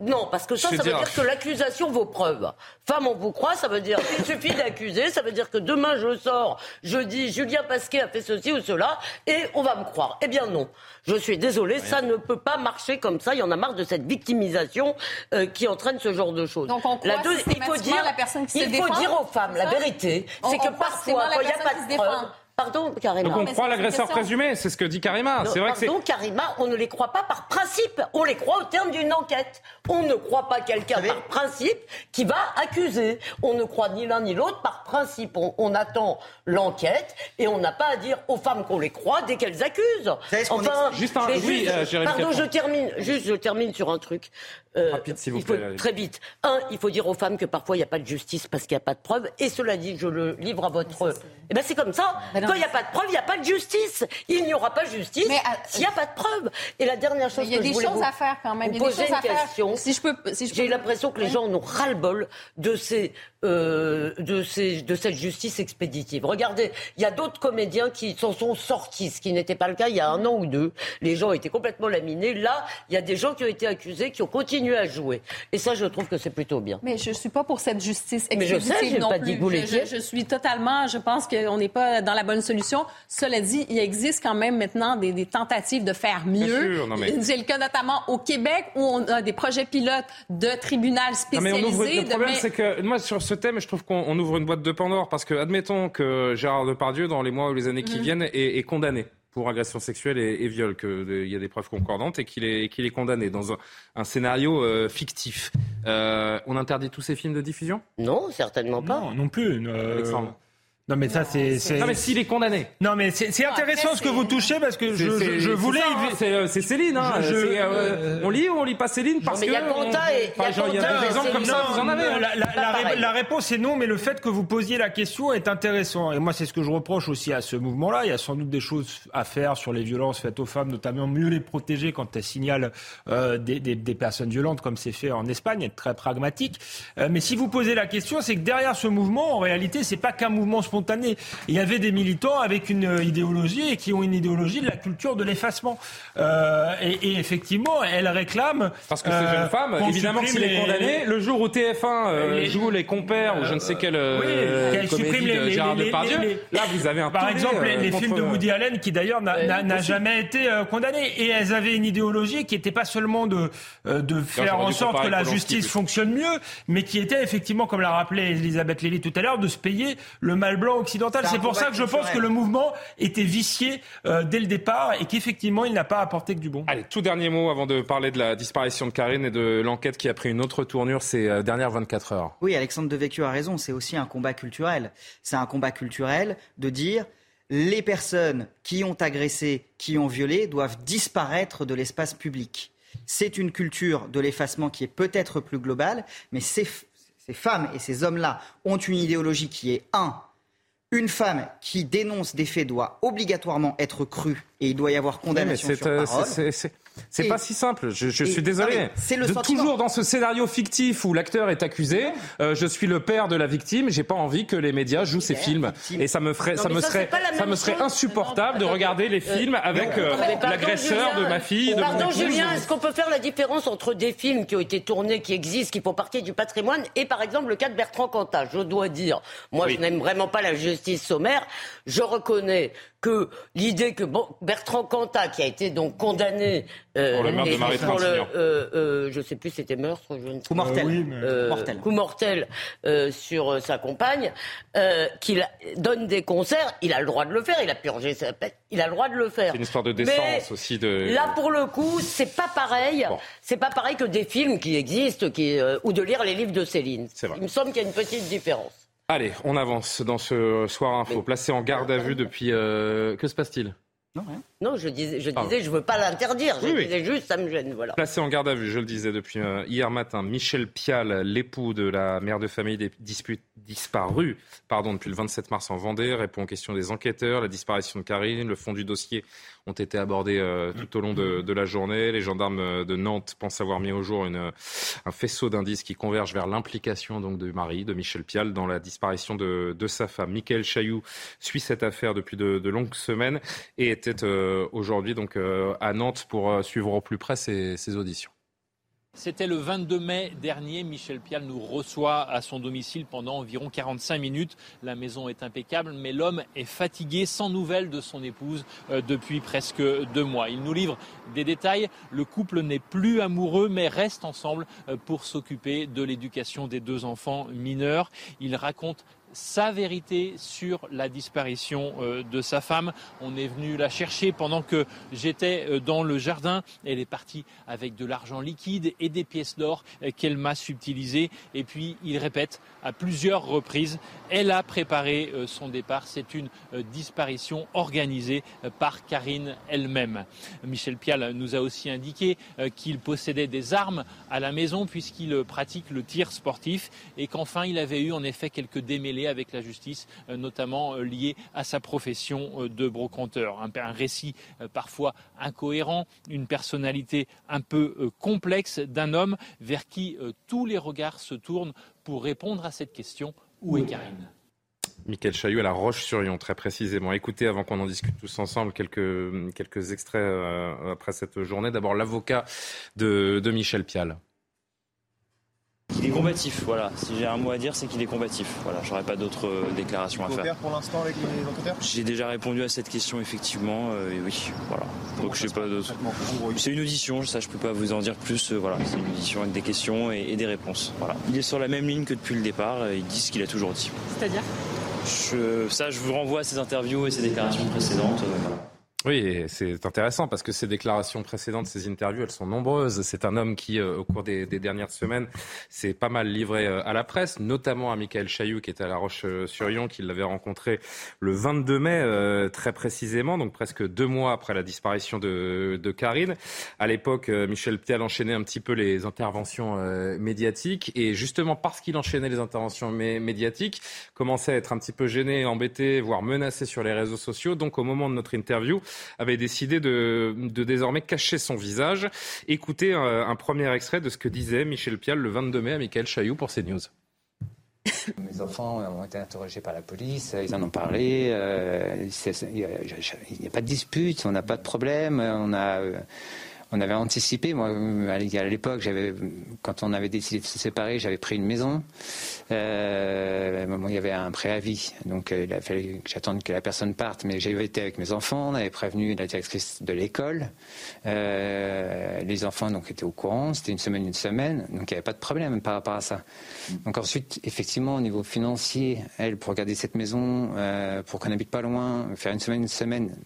Non, parce que ça, ça veut dire que l'accusation vaut preuve. Femme, on vous croit, ça veut dire qu'il suffit d'accuser, ça veut dire que demain, je sors, je dis Julien Pasquet a fait ceci ou cela, et on va me croire. Eh bien non. Je suis désolée, ça ne peut pas marcher comme ça. Il y en a marre de cette victimisation euh, qui entraîne ce genre de choses. Donc on croit il faut dire, la personne qui il faut dire aux la vérité, c'est que parfois, quand il n'y a pas de preuves, Pardon, Karima. Donc on croit l'agresseur présumé, c'est ce que dit Karima. C'est vrai pardon, Karima, on ne les croit pas par principe. On les croit au terme d'une enquête. On ne croit pas quelqu'un par principe qui va accuser. On ne croit ni l'un ni l'autre par principe. On, attend l'enquête et on n'a pas à dire aux femmes qu'on les croit dès qu'elles accusent. Enfin, juste un... oui, euh, pardon, je termine. Juste, je termine sur un truc. Euh, Rapide, s'il vous plaît. très vite. Un, il faut dire aux femmes que parfois il n'y a pas de justice parce qu'il n'y a pas de preuves. Et cela dit, je le livre à votre. Eh ben c'est comme ça. Quand il n'y a pas de preuves, il n'y a pas de justice. Il n'y aura pas de justice euh, s'il n'y a pas de preuves. Et la dernière chose il y a des choses à faire quand même. Il y a des choses à question. Si je peux, si j'ai l'impression que les gens en ont ras-le-bol de ces euh, de, ces, de cette justice expéditive. Regardez, il y a d'autres comédiens qui s'en sont sortis, ce qui n'était pas le cas il y a un an ou deux. Les gens étaient complètement laminés. Là, il y a des gens qui ont été accusés, qui ont continué à jouer. Et ça, je trouve que c'est plutôt bien. Mais je ne suis pas pour cette justice expéditive Mais je sais, non pas plus. Dit vous je, je, suis totalement, je pense qu'on n'est pas dans la bonne solution. Cela dit, il existe quand même maintenant des, des tentatives de faire mieux. C'est le cas notamment au Québec où on a des projets pilotes de tribunal spécialisés. le problème, c'est que moi, sur ce thème, je trouve qu'on ouvre une boîte de Pandore parce que, admettons que Gérard Depardieu, dans les mois ou les années qui mhm. viennent, est, condamné pour agression sexuelle et, viol, qu'il y a des preuves concordantes et qu'il est, qu'il est condamné dans un, scénario euh, fictif. Euh, on interdit tous ces films de diffusion? Non, certainement pas. Non, non plus. Euh, non mais ça c'est. Non mais s'il est condamné. Non mais c'est intéressant ce que vous touchez parce que je, je voulais. Euh, c'est Céline. Hein. Euh, on lit ou on lit pas Céline parce que. Il y a Quentin et il y a des exemples comme ça. Vous en avez. Hein. La, réponse est non, mais le fait que vous posiez la question est intéressant. Et moi c'est ce que je reproche aussi à ce mouvement-là. Il y a sans doute des choses à faire sur les violences faites aux femmes, notamment mieux les protéger quand elles signalent euh, des, des, des, personnes violentes, comme c'est fait en Espagne, être très pragmatique. mais si vous posez la question, c'est que derrière ce mouvement, en réalité, c'est pas qu'un mouvement spontané il y avait des militants avec une euh, idéologie et qui ont une idéologie de la culture de l'effacement. Euh, et, effectivement, elle réclame. Parce que ces jeunes femmes, évidemment, s'il est condamné, le jour où TF1 euh, joue les compères ou je ne sais quelle oui, comédie de Gérard Depardieu, là vous avez un Par exemple, les, films de Woody Allen qui d'ailleurs n'a jamais été condamné. Et elles avaient une idéologie qui n'était pas seulement de, de faire en sorte que la justice fonctionne mieux, mais qui était effectivement, comme l'a rappelé Elisabeth Lévy tout à l'heure, de se payer le mal blanc occidentale. C'est pour ça que je pense que le mouvement était vicié euh, dès le départ et qu'effectivement, il n'a pas apporté que du bon. Allez, tout dernier mot avant de parler de la disparition de Karine et de l'enquête qui a pris une autre tournure ces euh, dernières 24 heures. Oui, Alexandre Devecchio a raison. C'est aussi un combat culturel. C'est un combat culturel de dire les personnes qui ont agressé, qui ont violé, doivent disparaître de l'espace public. C'est une culture de l'effacement qui est peut-être plus globale, mais ces, ces femmes et ces hommes-là ont une idéologie qui est, un, Une femme qui dénonce des faits doit obligatoirement être crue et il doit y avoir condamnation sur parole. C'est pas si simple. Je, je suis désolé. C'est le toujours dans ce scénario fictif où l'acteur est accusé. Euh, je suis le père de la victime. J'ai pas envie que les médias jouent ces films. Et ça me ferait, ça me serait, ça me serait insupportable de regarder les films euh, avec euh, l'agresseur de ma fille. De pardon, mon Julien, est-ce qu'on peut faire la différence entre des films qui ont été tournés, qui existent, qui font partie du patrimoine, et par exemple le cas de Bertrand Cantat? Je dois dire, moi, je n'aime vraiment pas la justice sommaire. Je reconnais que l'idée que Bertrand Cantat, qui a été donc condamné euh, pour le meurtre de Marie pour le, euh, euh, je sais plus, c'était meurtre, je ne sais coup mortel, euh, mortel. coup mortel euh, sur sa compagne, qu'il donne des concerts, il a le droit de le faire, il a purgé sa peine, il a le droit de le faire. C'est une histoire de décence aussi de. Là, pour le coup, c'est pas pareil. C'est pas pareil que des films qui existent, qui ou de lire les livres de Céline. Il me semble qu'il y a une petite différence. Allez, on avance dans ce soir info. Placé en garde à vue depuis. Euh, que se passe-t-il? Non, non, je disais, je disais, je veux pas l'interdire. Je disais juste, ça me gêne, voilà. Placé en garde à vue, je le disais depuis euh, hier matin, Michel Pial, l'époux de la mère de famille des disparus, pardon, depuis le 27 mars en Vendée, répond aux questions des enquêteurs, la disparition de Karine, le fond du dossier ont été abordés euh, tout au long de, la journée. Les gendarmes euh, de Nantes pensent avoir mis au jour une, un faisceau d'indices qui convergent vers l'implication donc de Marie, de Michel Pial, dans la disparition de, de sa femme. Michael Chailloux suit cette affaire depuis de, de longues semaines et était euh, aujourd'hui donc à Nantes pour suivre au plus près ses, ses auditions. C'était le 22 mai dernier. Michel Pial nous reçoit à son domicile pendant environ 45 minutes. La maison est impeccable, mais l'homme est fatigué, sans nouvelles de son épouse euh, depuis presque deux mois. Il nous livre des détails. Le couple n'est plus amoureux, mais reste ensemble euh, pour s'occuper de l'éducation des deux enfants mineurs. Il raconte sa vérité sur la disparition euh, de sa femme. On est venu la chercher pendant que j'étais euh, dans le jardin. Elle est partie avec de l'argent liquide et des pièces d'or euh, qu'elle m'a subtilisées. Et puis il répète à plusieurs reprises, elle a préparé son départ. C'est une disparition organisée par Karine elle-même. Michel Pial nous a aussi indiqué qu'il possédait des armes à la maison puisqu'il pratique le tir sportif et qu'enfin il avait eu en effet quelques démêlés avec la justice, euh, notamment euh, lié à sa profession euh, de brocanteur. Un, récit parfois incohérent, une personnalité un peu complexe d'un homme vers qui tous les regards se tournent pour répondre à cette question où est Karine? Michael Chailloux à la Roche-sur-Yon, très précisément. Écoutez, avant qu'on en discute tous ensemble, quelques, quelques extraits après cette journée. D'abord, l'avocat de, de Michel Pial. Il est combatif, voilà. Si j'ai un mot à dire, c'est qu'il est combatif. Voilà, j'aurais pas d'autres euh, déclarations à faire. pour l'instant avec les enquêteurs? J'ai déjà répondu à cette question, effectivement, euh, et oui, voilà. Donc je sais pas d'autres. C'est une audition, ça je peux pas vous en dire plus. Euh, voilà, c'est une audition avec des questions et, des réponses. Voilà. Il est sur la même ligne que depuis le départ. il dit ce qu'il a toujours dit. C'est-à-dire? Ça, je vous renvoie à ses interviews et ses déclarations précédentes. voilà. Oui, c'est intéressant parce que ces déclarations précédentes, ces interviews, elles sont nombreuses. C'est un homme qui, euh, au cours des, dernières semaines, s'est pas mal livré euh, à la presse, notamment à Michael Chailloux qui était à La Roche-sur-Yon, qui l'avait rencontré le 22 mai, euh, très précisément, donc presque deux mois après la disparition de, de Karine. À l'époque, Michel Pial enchaînait un petit peu les interventions médiatiques et justement parce qu'il enchaînait les interventions médiatiques, commençait à être un petit peu gêné, embêté, voire menacé sur les réseaux sociaux. Donc au moment de notre interview, avait décidé de, désormais cacher son visage. Écoutez un, un, premier extrait de ce que disait Michel Pial le 22 mai à Michael Chailloux pour CNews. Mes enfants ont été interrogés par la police, ils en ont parlé. Euh, il n'y a, pas de dispute, on n'a pas de problème. On a, euh, on avait anticipé. Moi, à l'époque, j'avais, quand on avait décidé de se séparer, j'avais pris une maison. Euh, il y avait un préavis, donc euh, il a fallu que j'attende que la personne parte. Mais j'avais été avec mes enfants, on avait prévenu la directrice de l'école. Euh, les enfants donc étaient au courant. C'était une semaine, une semaine, donc il n'y avait pas de problème par rapport à ça. Donc ensuite, effectivement, au niveau financier, elle pour garder cette maison, pour qu'on n'habite pas loin, faire une semaine, une semaine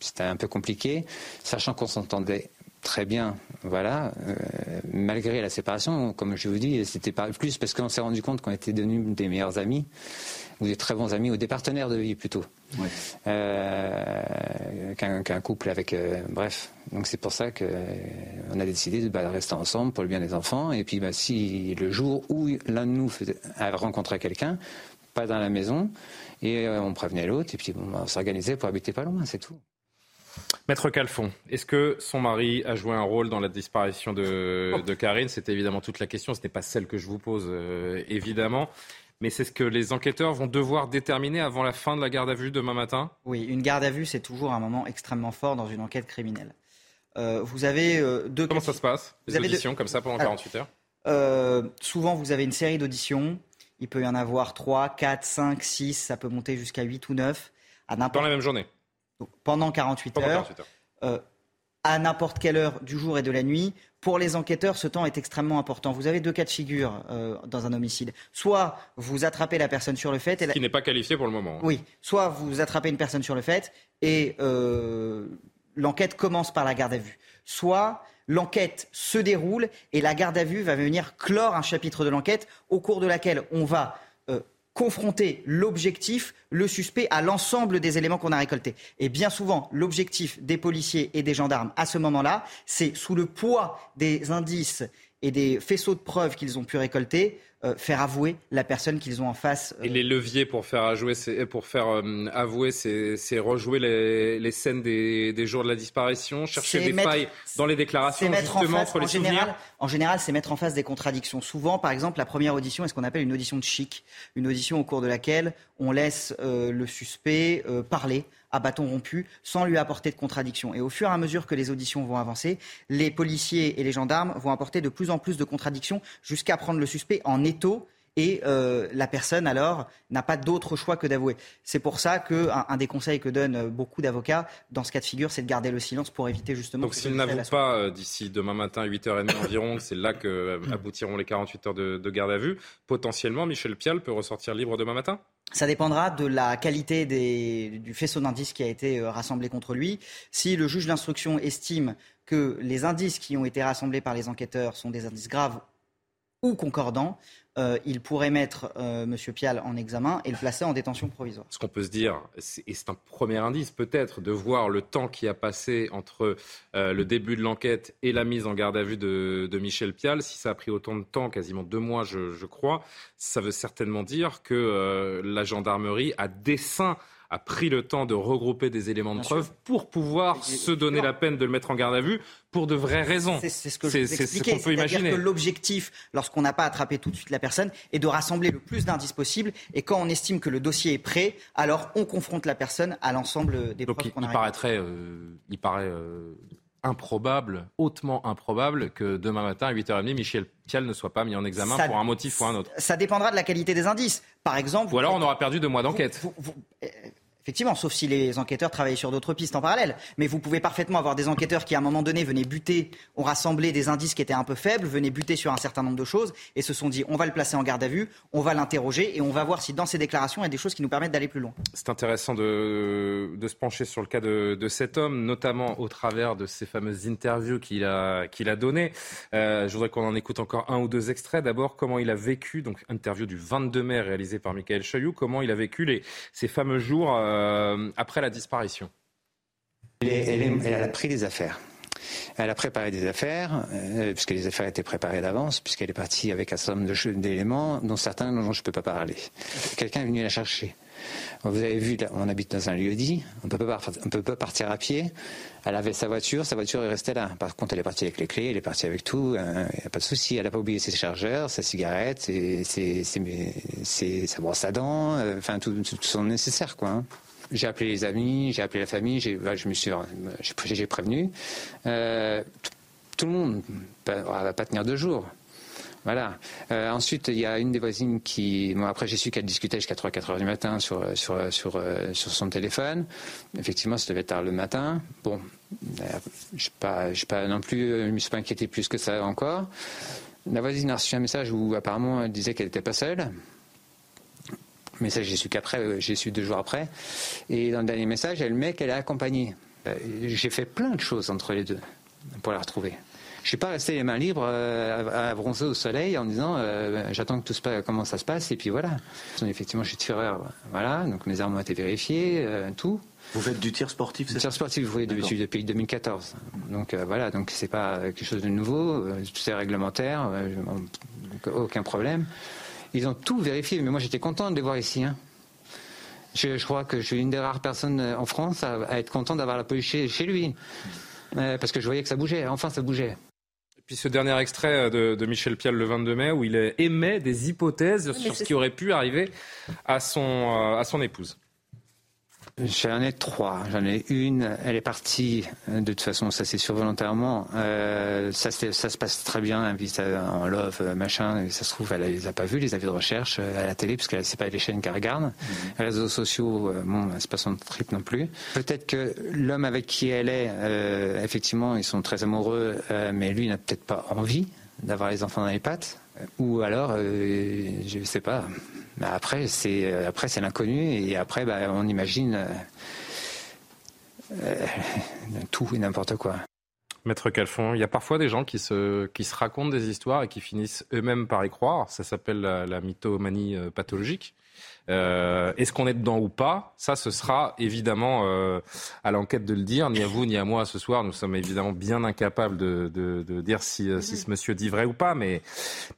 c'était un peu compliqué, sachant qu'on s'entendait très bien, voilà, euh, malgré la séparation, comme je vous dis, c'était pas plus parce qu'on s'est rendu compte qu'on était devenus des meilleurs amis, ou des très bons amis, ou des partenaires de vie plutôt, euh, qu'un couple avec, euh, bref. Donc c'est pour ça qu'on a décidé de bah, rester ensemble pour le bien des enfants, et puis bah, si le jour où l'un de nous a rencontré quelqu'un, pas dans la maison. Et on prévenait l'autre, et puis bon, on s'organisait pour habiter pas loin, c'est tout. Maître Calfon, est-ce que son mari a joué un rôle dans la disparition de, de Karine? C'est évidemment toute la question. Ce n'est pas celle que je vous pose, évidemment. Mais c'est ce que les enquêteurs vont devoir déterminer avant la fin de la garde à vue demain matin? Oui, une garde à vue, c'est toujours un moment extrêmement fort dans une enquête criminelle. Euh, vous avez euh, deux. Comment ça se passe? Les auditions comme ça pendant 48 heures? Euh, Souvent, vous avez une série d'auditions. Il peut y en avoir 3, 4, 5, 6, ça peut monter jusqu'à 8 ou 9. À dans la même journée? Pendant 48 pendant heures. 48 heures. à n'importe quelle heure du jour et de la nuit. Pour les enquêteurs, ce temps est extrêmement important. Vous avez deux cas de figure euh, dans un homicide. Soit vous attrapez la personne sur le fait. Et Qui n'est pas qualifié pour le moment. Oui. Soit vous attrapez une personne sur le fait et euh, l'enquête commence par la garde à vue. Soit l'enquête se déroule et la garde à vue va venir clore un chapitre de l'enquête au cours de laquelle on va euh, confronter l'objectif, le suspect, à l'ensemble des éléments qu'on a récoltés. Et bien souvent, l'objectif des policiers et des gendarmes à ce moment-là, c'est sous le poids des indices et des faisceaux de preuves qu'ils ont pu récolter, euh, faire avouer la personne qu'ils ont en face. Et les leviers pour faire, avouer, c'est, pour faire euh, avouer, c'est, rejouer les, scènes des, jours de la disparition, chercher des failles dans les déclarations, justement, entre les en général, en général, c'est mettre en face des contradictions. Souvent, par exemple, la première audition est ce qu'on appelle une audition de chic, une audition au cours de laquelle on laisse euh, le suspect parler à bâton rompu sans lui apporter de contradictions. Et au fur et à mesure que les auditions vont avancer, les policiers et les gendarmes vont apporter de plus en plus de contradictions jusqu'à prendre le suspect en étau et euh, la personne alors n'a pas d'autre choix que d'avouer. C'est pour ça qu'un un des conseils que donnent beaucoup d'avocats dans ce cas de figure, c'est de garder le silence pour éviter justement. Donc s'il n'avoue pas euh, d'ici demain matin à 8h30 environ, c'est là que euh, aboutiront les 48 heures de, de garde à vue. Potentiellement, Michel Pial peut ressortir libre demain matin ça dépendra de la qualité du faisceau d'indices qui a été euh, rassemblé contre lui. Si le juge d'instruction estime que les indices qui ont été rassemblés par les enquêteurs sont des indices graves ou concordants, euh, il pourrait mettre euh, M. Pial en examen et le placer en détention provisoire. Ce qu'on peut se dire, et c'est un premier indice peut-être, de voir le temps qui a passé entre euh, le début de l'enquête et la mise en garde à vue de, Michel Pial. Si ça a pris autant de temps, quasiment deux mois, je crois, ça veut certainement dire que la gendarmerie a dessein a pris le temps de regrouper des éléments de preuve pour pouvoir se donner la peine de le mettre en garde à vue pour de vraies raisons. C'est ce que je vous qu'on peut imaginer. que l'objectif, lorsqu'on n'a pas attrapé tout de suite la personne, est de rassembler le plus d'indices possible. Et quand on estime que le dossier est prêt, alors on confronte la personne à l'ensemble des preuves qu'on a. Il paraîtrait, euh, il paraît. Euh, improbable, hautement improbable, que demain matin à 8h30, Michel Pial ne soit pas mis en examen pour un motif ou un autre. Ça dépendra de la qualité des indices. Par exemple. Ou alors on aura perdu deux mois d'enquête. Effectivement, sauf si les enquêteurs travaillaient sur d'autres pistes en parallèle. Mais vous pouvez parfaitement avoir des enquêteurs qui, à un moment donné, venaient buter, ont rassemblé des indices qui étaient un peu faibles, venaient buter sur un certain nombre de choses et se sont dit on va le placer en garde à vue, on va l'interroger et on va voir si dans ses déclarations il y a des choses qui nous permettent d'aller plus loin. C'est intéressant de, se pencher sur le cas de, cet homme, notamment au travers de ces fameuses interviews qu'il a, qu'il a données. Euh, je voudrais qu'on en écoute encore un ou deux extraits. D'abord, comment il a vécu, donc interview du 22 mai réalisée par Michael Chailloux, comment il a vécu ces fameux jours euh, après la disparition elle, a pris des affaires. Elle a préparé des affaires, euh, puisque les affaires étaient préparées d'avance, puisqu'elle est partie avec un certain nombre d'éléments, dont certains dont je ne peux pas parler. Quelqu'un est venu la chercher. Vous avez vu, on habite dans un lieu dit, on ne peut pas partir à pied. Elle avait sa voiture, sa voiture est restée là. Par contre, elle est partie avec les clés, elle est partie avec tout, il hein, n'y a pas de souci. Elle n'a pas oublié ses chargeurs, sa cigarette, sa brosse à dents, euh, enfin tout, son nécessaire, quoi. Hein. J'ai appelé les amis, j'ai appelé la famille, j'ai, bah, je me suis, j'ai prévenu. Euh, tout le monde ne va pas tenir deux jours. Voilà. Euh, ensuite, il y a une des voisines qui. Après, j'ai su qu'elle discutait jusqu'à 3-4 heures du matin sur, sur, euh, sur son téléphone. Effectivement, ça devait être tard le matin. Bon, je ne pas non plus, je me suis pas inquiété plus que ça encore. La voisine a reçu un message où apparemment elle disait qu'elle n'était pas seule. Mais ça, j'ai su qu'après, euh, j'ai su deux jours après. Et dans le dernier message, elle met qu'elle est accompagnée. Euh, j'ai fait plein de choses entre les deux pour la retrouver. Je suis pas resté les mains libres euh, à bronzer au soleil en disant j'attends que tout se passe, comment ça se passe et puis voilà. Effectivement, je suis tireur, voilà, donc mes armes ont été vérifiées, tout. Vous faites du tir sportif, c'est Du tir sportif, oui, depuis, depuis 2014. Donc voilà, donc c'est pas quelque chose de nouveau, tout est réglementaire, aucun problème. Ils ont tout vérifié, mais moi j'étais content de les voir ici. Hein. Je, crois que je suis une des rares personnes en France à, être content d'avoir la police chez, lui. Euh, parce que je voyais que ça bougeait, enfin ça bougeait. Et puis ce dernier extrait de, Michel Pial le 22 mai où il émet des hypothèses sur ce qui aurait pu arriver à son, euh, à son épouse. J'en ai trois. J'en ai une, elle est partie, de toute façon, ça c'est sûr volontairement. Euh, ça, ça, se passe très bien, en love, euh, machin. Et ça se trouve, elle les a pas vus, les avis de recherche euh, à la télé, parce que c'est pas les chaînes qu'elle regarde. Les mhm. réseaux sociaux, bon, c'est pas son trip non plus. Peut-être que l'homme avec qui elle est, effectivement, ils sont très amoureux, mais lui n'a peut-être pas envie d'avoir les enfants dans les pattes. Ou alors, je ne sais pas. Après, c'est après c'est l'inconnu et après, bah, on imagine euh, euh, tout et n'importe quoi. Maître Calfon, il y a parfois des gens qui se, qui se racontent des histoires et qui finissent eux-mêmes par y croire. Ça s'appelle la, mythomanie euh, pathologique. Euh, est-ce qu'on est dedans ou pas? Ça, ce sera évidemment euh, à l'enquête de le dire. Ni à vous, ni à moi ce soir. Nous sommes évidemment bien incapables de, de, dire si, euh, si, ce monsieur dit vrai ou pas. Mais,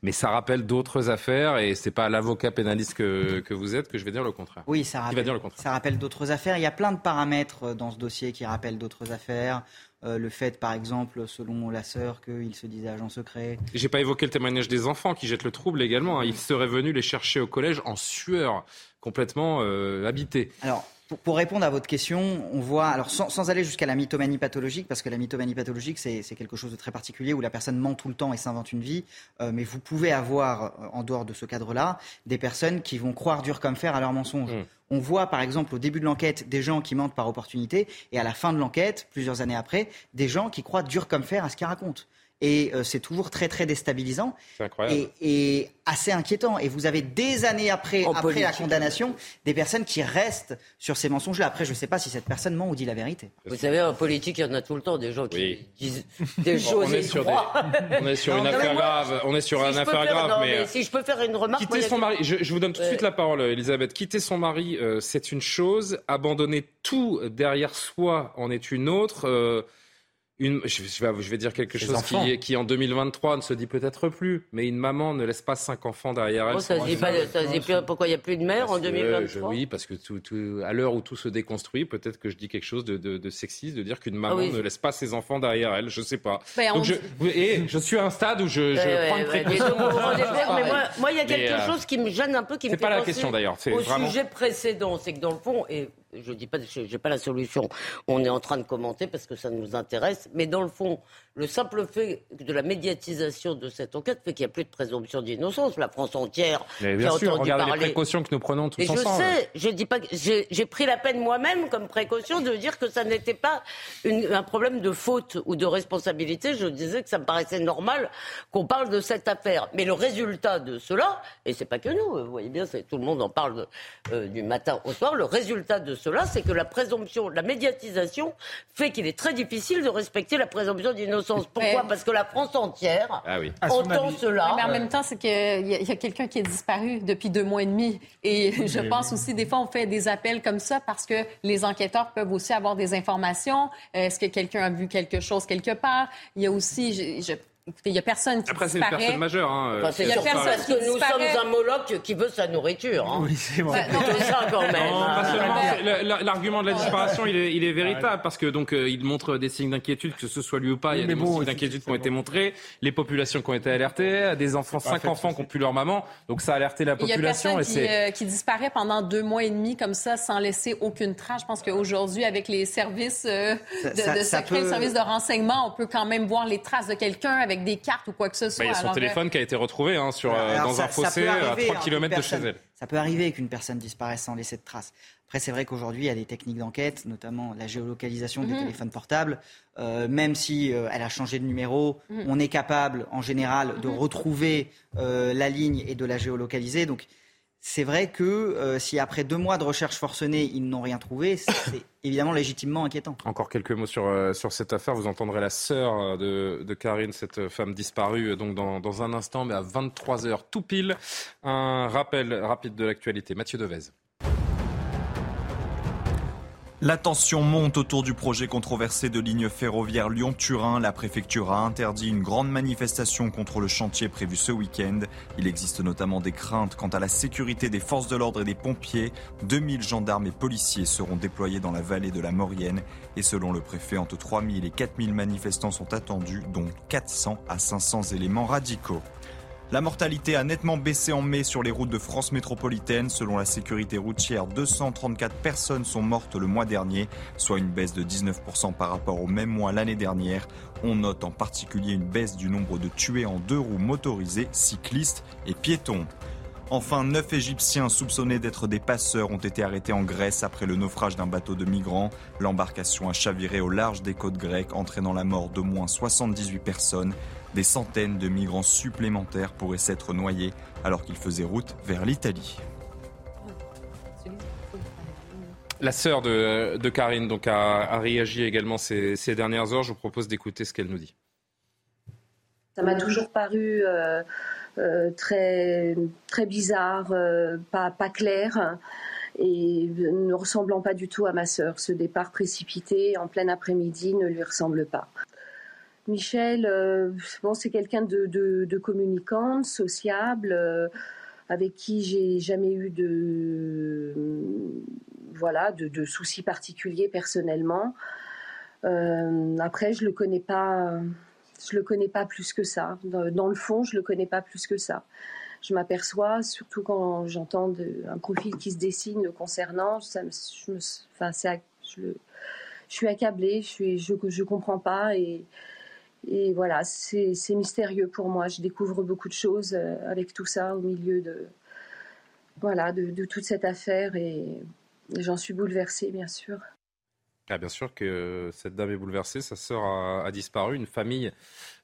mais ça rappelle d'autres affaires et c'est pas l'avocat pénaliste que, que, vous êtes que je vais dire le contraire. Oui, ça rappelle, ça rappelle d'autres affaires. Il y a plein de paramètres dans ce dossier qui rappellent d'autres affaires. Euh, le fait, par exemple, selon la sœur, qu'il se disait agent secret. J'ai pas évoqué le témoignage des enfants qui jettent le trouble également. Hein. Ils seraient venus les chercher au collège en sueur, complètement euh, habités. Alors, pour, répondre à votre question, on voit, alors sans, aller jusqu'à la mythomanie pathologique, parce que la mythomanie pathologique, c'est quelque chose de très particulier où la personne ment tout le temps et s'invente une vie, euh, mais vous pouvez avoir, en dehors de ce cadre-là, des personnes qui vont croire dur comme fer à leurs mensonges. Mmh. On voit par exemple au début de l'enquête des gens qui mentent par opportunité et à la fin de l'enquête, plusieurs années après, des gens qui croient dur comme fer à ce qu'ils racontent et euh, c'est toujours très très déstabilisant et, et, assez inquiétant. Et vous avez des années après, après la condamnation, des personnes qui restent sur ces mensonges-là. Après, je ne sais pas si cette personne ment ou dit la vérité. Vous savez, en politique, il y en a tout le temps des gens qui disent des choses. on, est sur on est sur une affaire grave. On est sur une affaire grave. mais, si je peux faire une remarque, quitter son mari. Je, vous donne tout de suite la parole, Elisabeth. Quitter son mari, euh, c'est une chose. Abandonner tout derrière soi en est une autre. Euh, une, je, vais, je vais dire quelque chose qui, qui, en 2023 ne se dit peut-être plus, mais une maman ne laisse pas cinq enfants derrière elle. Oh, ça se dit pas, ça dit plus, pourquoi il n'y a plus de mère en 2023 Oui, parce que tout, tout, à l'heure où tout se déconstruit, peut-être que je dis quelque chose de, de, de sexiste, de dire qu'une maman ah ne laisse pas ses enfants derrière elle. Je ne sais pas. Ben, Donc je, et je suis à un stade où je, je prends une précaution. mais moi, il y a quelque euh, chose qui me gêne un peu, qui me fait pas la question d'ailleurs. Au sujet précédent, c'est que dans le fond, et je dis pas, j'ai pas la solution. On est en train de commenter parce que ça nous intéresse, mais dans le fond, le simple fait de la médiatisation de cette enquête fait qu'il n'y a plus de présomption d'innocence. La France entière Mais bien sûr, regardez les précautions que nous prenons tous ensemble. Je sais, je dis pas j'ai pris la peine moi-même comme précaution de dire que ça n'était pas un problème de faute ou de responsabilité. Je disais que ça me paraissait normal qu'on parle de cette affaire. Mais le résultat de cela, et c'est pas que nous, vous voyez bien, tout le monde en parle euh, du matin au soir, le résultat de cela, c'est que la présomption, la médiatisation fait qu'il est très difficile de respecter la présomption d'innocence. Pourquoi Parce que la France entière ah entend cela. mais en même temps, c'est qu'il y a, quelqu'un qui est disparu depuis deux mois et demi. Et je pense aussi, des fois, on fait des appels comme ça parce que les enquêteurs peuvent aussi avoir des informations. Est-ce que quelqu'un a vu quelque chose quelque part? Il y a aussi, je Écoutez, il n'y a personne qui Après, c'est une personne majeure. Hein, enfin, il y a personne parce que nous sommes un Moloch qui veut sa nourriture. Hein. Oui, c'est vrai. C'est ça quand même. Hein. L'argument de la disparition, il est, il est véritable parce que donc euh, il montre des signes d'inquiétude, que ce soit lui ou pas. Il y a des signes d'inquiétude qui ont été montrés, les populations qui ont été alertées, des enfants, cinq enfants qui ont pu leur maman. Donc ça a alerté la population. Il y a personne qui, euh, qui, disparaît pendant deux mois et demi comme ça sans laisser aucune trace. Je pense qu'aujourd'hui, avec les services euh, de, de secret, les services de renseignement, on peut quand même voir les traces de quelqu'un avec des cartes ou quoi que ce soit. il y a son téléphone qui a été retrouvé hein, sur, euh, dans un fossé à 3 km de chez elle. Ça peut arriver qu'une personne disparaisse sans laisser de traces. Après, c'est vrai qu'aujourd'hui, il y a des techniques d'enquête, notamment la géolocalisation des mhm. téléphones portables. Euh, même si euh, elle a changé de numéro, mhm. on est capable, en général, de mhm. retrouver la ligne et de la géolocaliser. Donc, c'est vrai que euh, si après deux mois de recherche forcenée, ils n'ont rien trouvé, c'est évidemment légitimement inquiétant. Encore quelques mots sur, euh, sur cette affaire. Vous entendrez la sœur euh, de, de, Karine, cette femme disparue, donc dans, dans un instant, mais à 23h tout pile. Un rappel rapide de l'actualité. Mathieu Devez. La tension monte autour du projet controversé de ligne ferroviaire Lyon-Turin. La préfecture a interdit une grande manifestation contre le chantier prévu ce week-end. Il existe notamment des craintes quant à la sécurité des forces de l'ordre et des pompiers. 2000 gendarmes et policiers seront déployés dans la vallée de la Maurienne. Et selon le préfet, entre 3000 et 4000 manifestants sont attendus, dont 400 à 500 éléments radicaux. La mortalité a nettement baissé en mai sur les routes de France métropolitaine. Selon la sécurité routière, 234 personnes sont mortes le mois dernier, soit une baisse de 19% par rapport au même mois l'année dernière. On note en particulier une baisse du nombre de tués en deux roues motorisés, cyclistes et piétons. Enfin, neuf Égyptiens soupçonnés d'être des passeurs ont été arrêtés en Grèce après le naufrage d'un bateau de migrants. L'embarcation a chaviré au large des côtes grecques, entraînant la mort d'au moins 78 personnes. Des centaines de migrants supplémentaires pourraient s'être noyés alors qu'ils faisaient route vers l'Italie. La sœur de, Karine donc, a, réagi également ces, dernières heures. Je vous propose d'écouter ce qu'elle nous dit. Ça m'a toujours paru euh, très, très bizarre, euh, pas, clair et ne ressemblant pas du tout à ma sœur. Ce départ précipité en plein après-midi ne lui ressemble pas. Michel, euh, c'est quelqu'un de, communicant, sociable, euh, avec qui j'ai jamais eu de soucis particuliers personnellement. Euh, après, je le connais pas, je le connais pas plus que ça. Dans, le fond, je le connais pas plus que ça. Je m'aperçois, surtout quand j'entends un profil qui se dessine concernant, ça je me, je, je, suis accablée, je suis, je, je comprends pas et et voilà, c'est mystérieux pour moi. Je découvre beaucoup de choses euh, avec tout ça au milieu de, voilà, de, toute cette affaire et j'en suis bouleversée, bien sûr. Ah, bien sûr que cette dame est bouleversée, sa sœur a, disparu, une famille,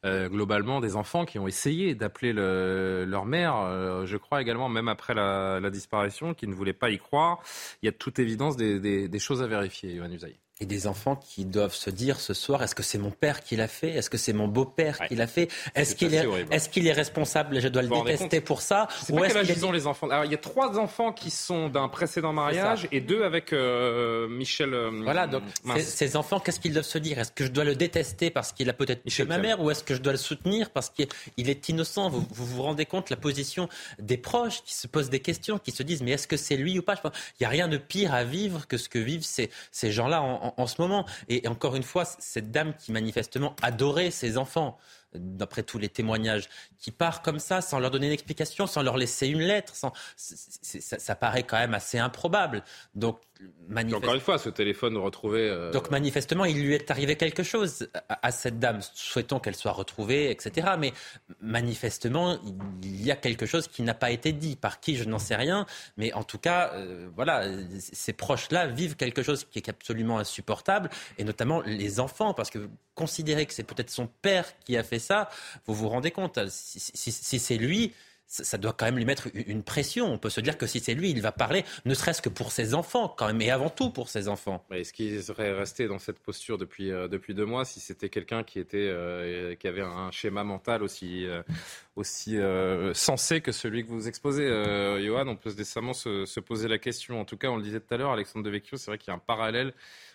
euh, globalement, des enfants qui ont essayé d'appeler leur mère, euh, je crois également, même après la, disparition, qui ne voulaient pas y croire. Il y a de toute évidence des, choses à vérifier, Yohann Usaï. Et des enfants qui doivent se dire ce soir est-ce que c'est mon père qui l'a fait? Est-ce que c'est mon beau-père qui l'a fait? Est-ce qu'il est, est, qu'il est, responsable? Je dois le détester pour ça. Ou est-ce qu'ils ont les enfants. Alors il y a trois enfants qui sont d'un précédent mariage et deux avec euh, Michel. Euh, voilà, donc ces enfants, qu'est-ce qu'ils doivent se dire? Est-ce que je dois le détester parce qu'il a peut-être Michel ma mère ou est-ce que je dois le soutenir parce qu'il est innocent vous, vous, rendez compte la position des proches qui se posent des questions, qui se disent mais est-ce que c'est lui ou pas? Il n'y a rien de pire à vivre que ce que vivent ces, gens-là en, ce moment. Et encore une fois, cette dame qui manifestement adorait ses enfants, d'après tous les témoignages, qui part comme ça, sans leur donner une explication, sans leur laisser une lettre, sans... ça, paraît quand même assez improbable. Donc, Encore une fois, ce téléphone retrouvé. Euh, Donc manifestement, il lui est arrivé quelque chose à, cette dame. Souhaitons qu'elle soit retrouvée, etc. Mais manifestement, il y a quelque chose qui n'a pas été dit. Par qui, je n'en sais rien. Mais en tout cas, euh, voilà, ces proches-là vivent quelque chose qui est absolument insupportable, et notamment les enfants, parce que considérer que c'est peut-être son père qui a fait ça, vous vous rendez compte, si, c'est lui, ça doit quand même lui mettre une pression. On peut se dire que si c'est lui, il va parler, ne serait-ce que pour ses enfants, quand même, et avant tout pour ses enfants. Est-ce qu'il serait resté dans cette posture depuis, euh, depuis deux mois si c'était quelqu'un qui, euh, qui avait un schéma mental aussi, euh, aussi sensé que celui que vous exposez, Johan? On peut décemment se, se, poser la question. En tout cas, on le disait tout à l'heure, Alexandre Devecchio, c'est vrai qu'il y a un parallèle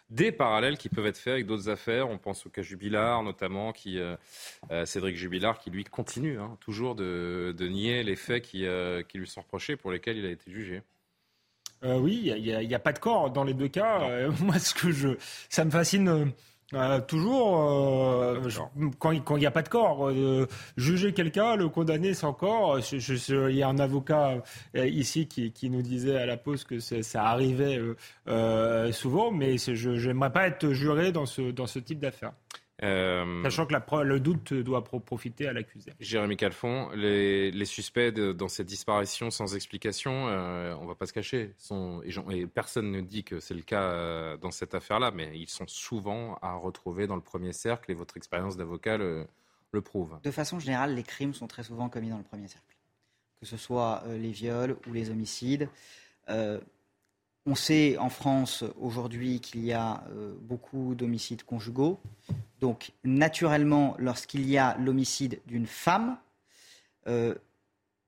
des parallèles qui peuvent être faits avec d'autres affaires. On pense au cas Jubilard, notamment, qui, euh, euh, Cédric Jubilard, qui lui continue hein, toujours de, nier les faits qui, euh, qui, lui sont reprochés, pour lesquels il a été jugé. oui, il n'y a, pas de corps dans les deux cas. moi, ce que je, ça me fascine euh, toujours, euh, quand il n'y a pas de corps, euh, juger quelqu'un, le condamner sans corps. il y a un avocat ici qui, qui, nous disait à la pause que ça arrivait souvent, mais je n'aimerais pas être juré dans ce, dans ce type d'affaires. Euh, Sachant que la, le doute doit profiter à l'accusé. Jérémy Calfon, les, suspects dans cette disparition sans explication, euh, on ne va pas se cacher, sont, et, personne ne dit que c'est le cas euh, dans cette affaire-là, mais ils sont souvent à retrouver dans le premier cercle et votre expérience d'avocat le, prouve. De façon générale, les crimes sont très souvent commis dans le premier cercle, que ce soit les viols ou les homicides. On sait en France aujourd'hui qu'il y a beaucoup d'homicides conjugaux. Donc, naturellement, lorsqu'il y a l'homicide d'une femme, euh,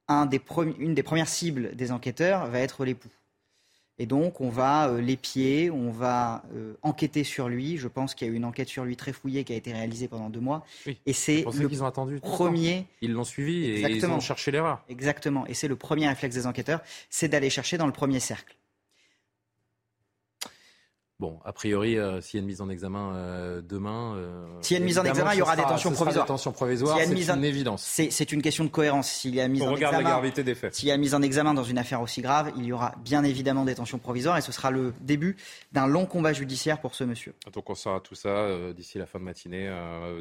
une des premières cibles des enquêteurs va être l'époux. Et donc, on va euh, l'épier, on va euh, enquêter sur lui. Je pense qu'il y a eu une enquête sur lui très fouillée qui a été réalisée pendant deux mois. et c'est le qu'ils ont attendu premier. Ils l'ont suivi et ils ont cherché l'erreur. Exactement. Et c'est le premier réflexe des enquêteurs, c'est d'aller chercher dans le premier cercle. Bon, a priori, euh, s'il y a une mise en examen euh, demain. Euh, s'il y a une mise en examen, il y aura détention provisoire. Détention provisoire, c'est une évidence. C'est une question de cohérence. S'il y a mise On en regarde examen, la gravité des faits. S'il y a mise en examen dans une affaire aussi grave, il y aura bien évidemment détention provisoire et ce sera le début d'un long combat judiciaire pour ce monsieur. Donc on saura tout ça d'ici la fin de matinée,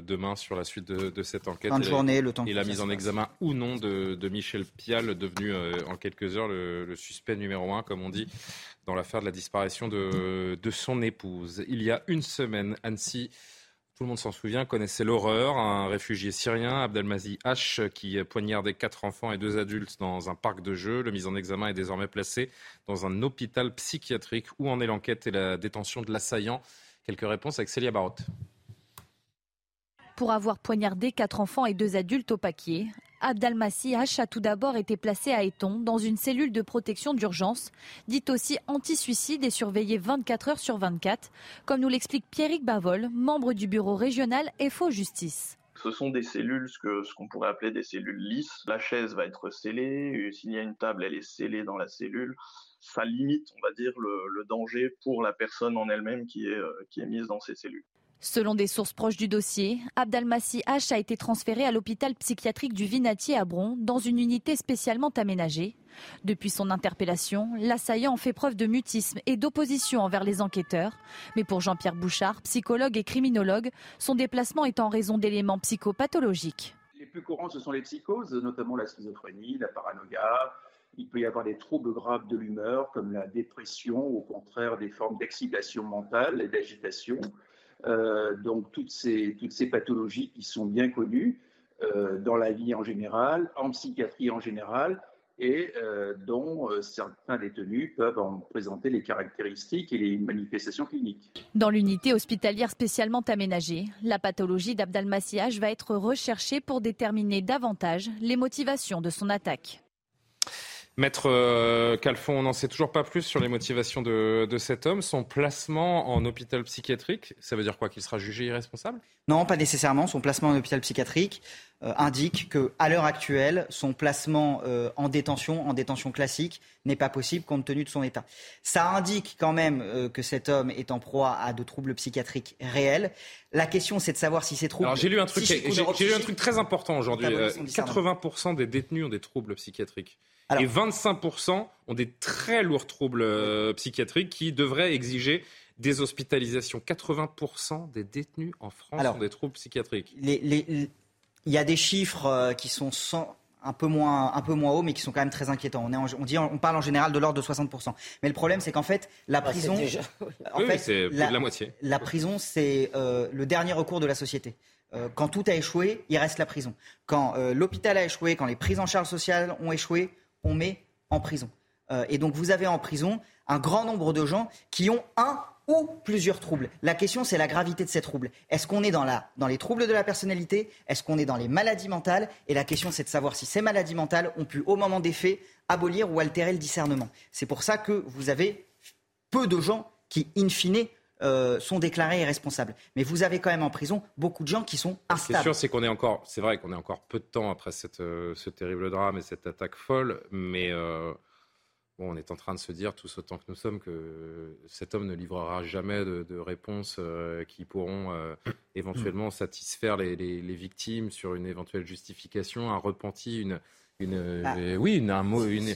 demain sur la suite de, cette enquête. Fin de journée, le temps. Et la mise en examen ou non de, Michel Pial, devenu en quelques heures le, le suspect numéro un, comme on dit, dans l'affaire de la disparition de, de, son épouse. Il y a une semaine, Annecy, tout le monde s'en souvient, connaissait l'horreur. Un réfugié syrien, Abdelmazi H, qui poignardait quatre enfants et deux adultes dans un parc de jeux. Le mise en examen est désormais placé dans un hôpital psychiatrique. Où en est l'enquête et la détention de l'assaillant Quelques réponses avec Célia Barotte. Pour avoir poignardé quatre enfants et deux adultes au paquier, Abdalmassi H a tout d'abord été placé à Eton dans une cellule de protection d'urgence, dite aussi anti-suicide et surveillée 24 heures sur 24, comme nous l'explique Pierrick Bavol, membre du bureau régional FO Justice. Ce sont des cellules, ce qu'on pourrait appeler des cellules lisses. La chaise va être scellée, s'il y a une table, elle est scellée dans la cellule. Ça limite, on va dire, le, danger pour la personne en elle-même qui est, euh, qui est mise dans ces cellules. Selon des sources proches du dossier, Abdelmassi H a été transféré à l'hôpital psychiatrique du Vinatier à Bron dans une unité spécialement aménagée. Depuis son interpellation, l'assaillant fait preuve de mutisme et d'opposition envers les enquêteurs. Mais pour Jean-Pierre Bouchard, psychologue et criminologue, son déplacement est en raison d'éléments psychopathologiques. Les plus courants, ce sont les psychoses, notamment la schizophrénie, la paranoïa. Il peut y avoir des troubles graves de l'humeur, comme la dépression, au contraire des formes d'excitation mentale et d'agitation. Euh, donc toutes ces, pathologies qui sont bien connues euh, dans la vie en général, en psychiatrie en général, et euh, dont certains détenus peuvent en présenter les caractéristiques et les manifestations cliniques. Dans l'unité hospitalière spécialement aménagée, la pathologie d'Abdalmassiage va être recherchée pour déterminer davantage les motivations de son attaque. Maître euh, Calfon, on n'en sait toujours pas plus sur les motivations de, cet homme. Son placement en hôpital psychiatrique, ça veut dire quoi Qu'il sera jugé irresponsable? Non, pas nécessairement. Son placement en hôpital psychiatrique euh, indique que, à l'heure actuelle, son placement euh, en détention, en détention classique, n'est pas possible compte tenu de son état. Ça indique quand même que cet homme est en proie à de troubles psychiatriques réels. La question, c'est de savoir si ces troubles. Alors j'ai lu un truc, j'ai lu un truc très important aujourd'hui. 80% des détenus ont des troubles psychiatriques et 25% ont des très lourds troubles euh, psychiatriques qui devraient exiger des hospitalisations. 80% des détenus en France ont des troubles psychiatriques. Il y a des chiffres euh, qui sont un peu moins un peu moins hauts mais qui sont quand même très inquiétants. On, est on dit on parle en général de l'ordre de 60% Mais le problème c'est qu'en fait la prison en fait, c'est la, la moitié. La prison c'est euh, le dernier recours de la société. quand tout a échoué, il reste la prison. Quand l'hôpital a échoué, quand les prises en charge sociales ont échoué, on met en prison. Euh, et donc vous avez en prison un grand nombre de gens qui ont un ou plusieurs troubles. La question, c'est la gravité de ces troubles. Est-ce qu'on est dans, dans les troubles de la personnalité? Est-ce qu'on est dans les maladies mentales? Et la question, c'est de savoir si ces maladies mentales ont pu, au moment des faits, abolir ou altérer le discernement. C'est pour ça que vous avez peu de gens qui, in fine, euh, sont déclarés irresponsables. Mais vous avez quand même en prison beaucoup de gens qui sont instables. Ce qui est sûr, c'est qu'on est encore, c'est vrai qu'on est encore peu de temps après cette, euh, ce terrible drame et cette attaque folle, mais euh, bon, on est en train de se dire tous autant que nous sommes que cet homme ne livrera jamais de, de réponses qui pourront éventuellement satisfaire les, les, les, victimes sur une éventuelle justification, un repenti, une, une, bah. oui, une, un mot, une,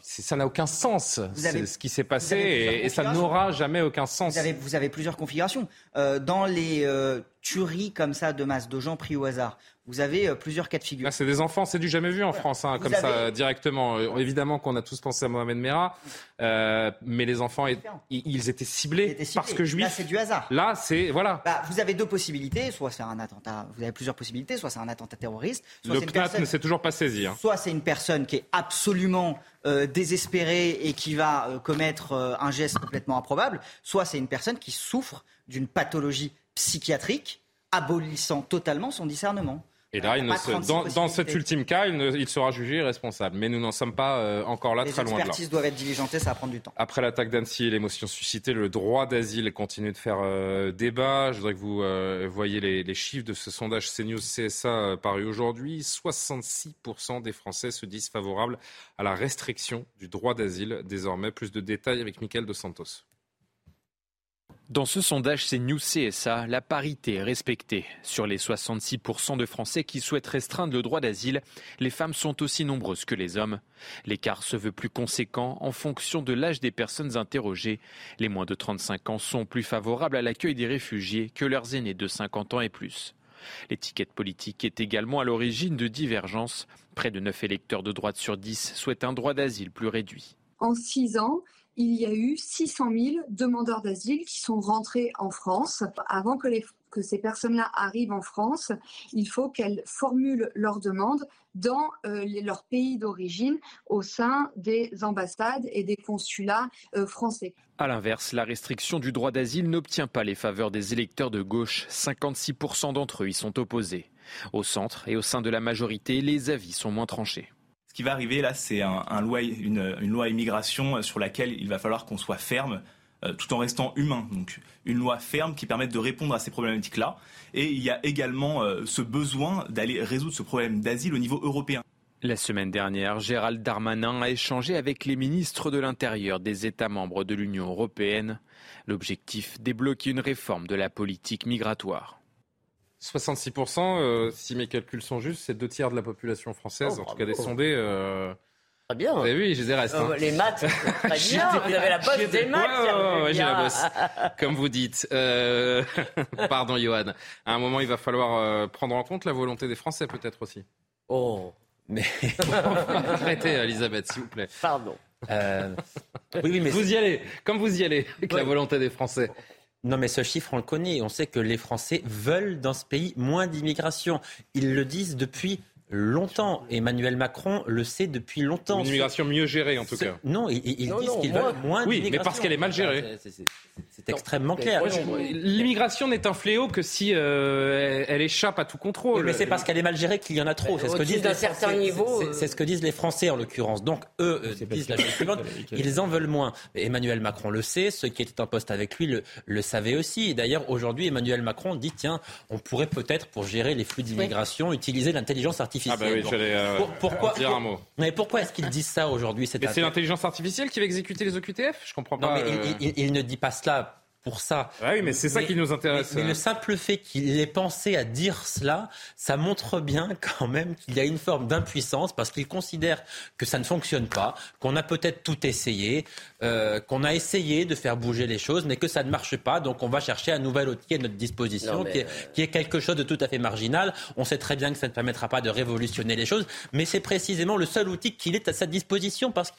ça n'a aucun sens, ce qui s'est passé, et, ça n'aura jamais aucun sens. Vous avez, vous avez plusieurs configurations. Euh, dans les euh, tueries comme ça de masse, de gens pris au hasard, vous avez euh, plusieurs cas de figure. c'est des enfants, c'est du jamais vu en France, hein, comme ça, directement. Évidemment qu'on a tous pensé à Mohamed Merah, mais les enfants, ils, étaient ciblés parce que juifs. Là, c'est du hasard. Là, c'est. Voilà. Bah, vous avez deux possibilités, soit c'est un attentat, vous avez plusieurs possibilités, soit c'est un attentat terroriste. Soit Le PNAT ne s'est toujours pas saisi. Hein. Soit c'est une personne qui est absolument désespérée et qui va commettre un geste complètement improbable, soit c'est une personne qui souffre d'une pathologie psychiatrique abolissant totalement son discernement. Et là, il ne dans, cet ultime cas, il, sera jugé responsable. Mais nous n'en sommes pas euh, encore là, très loin de là. Les expertises doivent être diligentées, ça va prendre du temps. Après l'attaque d'Annecy et l'émotion suscitée, le droit d'asile continue de faire euh, débat. Je voudrais que vous euh, voyez les, les, chiffres de ce sondage CNews CSA paru aujourd'hui. 66% des Français se disent favorables à la restriction du droit d'asile. Désormais, plus de détails avec Mickaël Dos Santos. Dans ce sondage CNews CSA, la parité est respectée. Sur les 66% de Français qui souhaitent restreindre le droit d'asile, les femmes sont aussi nombreuses que les hommes. L'écart se veut plus conséquent en fonction de l'âge des personnes interrogées. Les moins de 35 ans sont plus favorables à l'accueil des réfugiés que leurs aînés de 50 ans et plus. L'étiquette politique est également à l'origine de divergences. Près de 9 électeurs de droite sur 10 souhaitent un droit d'asile plus réduit. En 6 ans, il y a eu 600 000 demandeurs d'asile qui sont rentrés en France. Avant que, ces personnes-là arrivent en France, il faut qu'elles formulent leur demande dans euh, leur pays d'origine au sein des ambassades et des consulats euh, français. A l'inverse, la restriction du droit d'asile n'obtient pas les faveurs des électeurs de gauche. 56% d'entre eux y sont opposés. Au centre et au sein de la majorité, les avis sont moins tranchés. Ce qui va arriver là, c'est une, loi immigration euh, sur laquelle il va falloir qu'on soit ferme euh, tout en restant humain. Donc une loi ferme qui permette de répondre à ces problématiques-là. Et il y a également euh, ce besoin d'aller résoudre ce problème d'asile au niveau européen. La semaine dernière, Gérald Darmanin a échangé avec les ministres de l'Intérieur des États membres de l'Union européenne. L'objectif, débloquer une réforme de la politique migratoire. 66%, euh, si mes calculs sont justes, c'est deux tiers de la population française, oh, en tout cas des sondés. Euh... Très bien. Vous oui, j'ai des restes. Hein. Euh, les maths, très bien. Vous avez la bosse des maths. j'ai la bosse. Comme vous dites. Euh... Pardon, Johan. À un moment, il va falloir prendre en compte la volonté des Français, peut-être aussi. Oh. Mais arrêtez, Elisabeth, s'il vous plaît. Pardon. oui, oui, mais vous y allez, comme vous y allez, avec la volonté des Français. Non, mais ce chiffre, on le connaît. On sait que les Français veulent dans ce pays moins d'immigration. Ils le disent depuis longtemps. Emmanuel Macron le sait depuis longtemps. Une immigration mieux gérée, en tout cas. Non, ils, disent qu'ils veulent moins oui, mais parce qu'elle est mal gérée. C'est extrêmement clair. L'immigration n'est un fléau que si euh, elle échappe à tout contrôle. mais c'est parce qu'elle est mal gérée qu'il y en a trop. C'est ce que disent les certain niveau. Euh. C'est ce que disent les Français en l'occurrence. Donc eux euh, disent la chose suivante ils en veulent moins. Emmanuel Macron le sait. Ceux qui étaient en poste avec lui le, le savaient aussi. D'ailleurs, aujourd'hui, Emmanuel Macron dit tiens, on pourrait peut-être pour gérer les flux d'immigration utiliser l'intelligence artificielle ah bah oui, j'allais euh, pourquoi, dire un mot. Mais pourquoi est-ce qu'ils disent ça aujourd'hui Mais c'est l'intelligence artificielle qui va exécuter les OQTF Je comprends pas. Non, mais il, il, ne dit pas cela pour ça. Ah oui, mais c'est ça qui nous intéresse. Mais, le simple fait qu'il ait pensé à dire cela, ça montre bien quand même qu'il y a une forme d'impuissance parce qu'il considère que ça ne fonctionne pas, qu'on a peut-être tout essayé, euh, qu'on a essayé de faire bouger les choses, mais que ça ne marche pas. Donc on va chercher un nouvel outil à notre disposition qui, est, qui, est, quelque chose de tout à fait marginal. On sait très bien que ça ne permettra pas de révolutionner les choses, mais c'est précisément le seul outil qu'il est à sa disposition parce que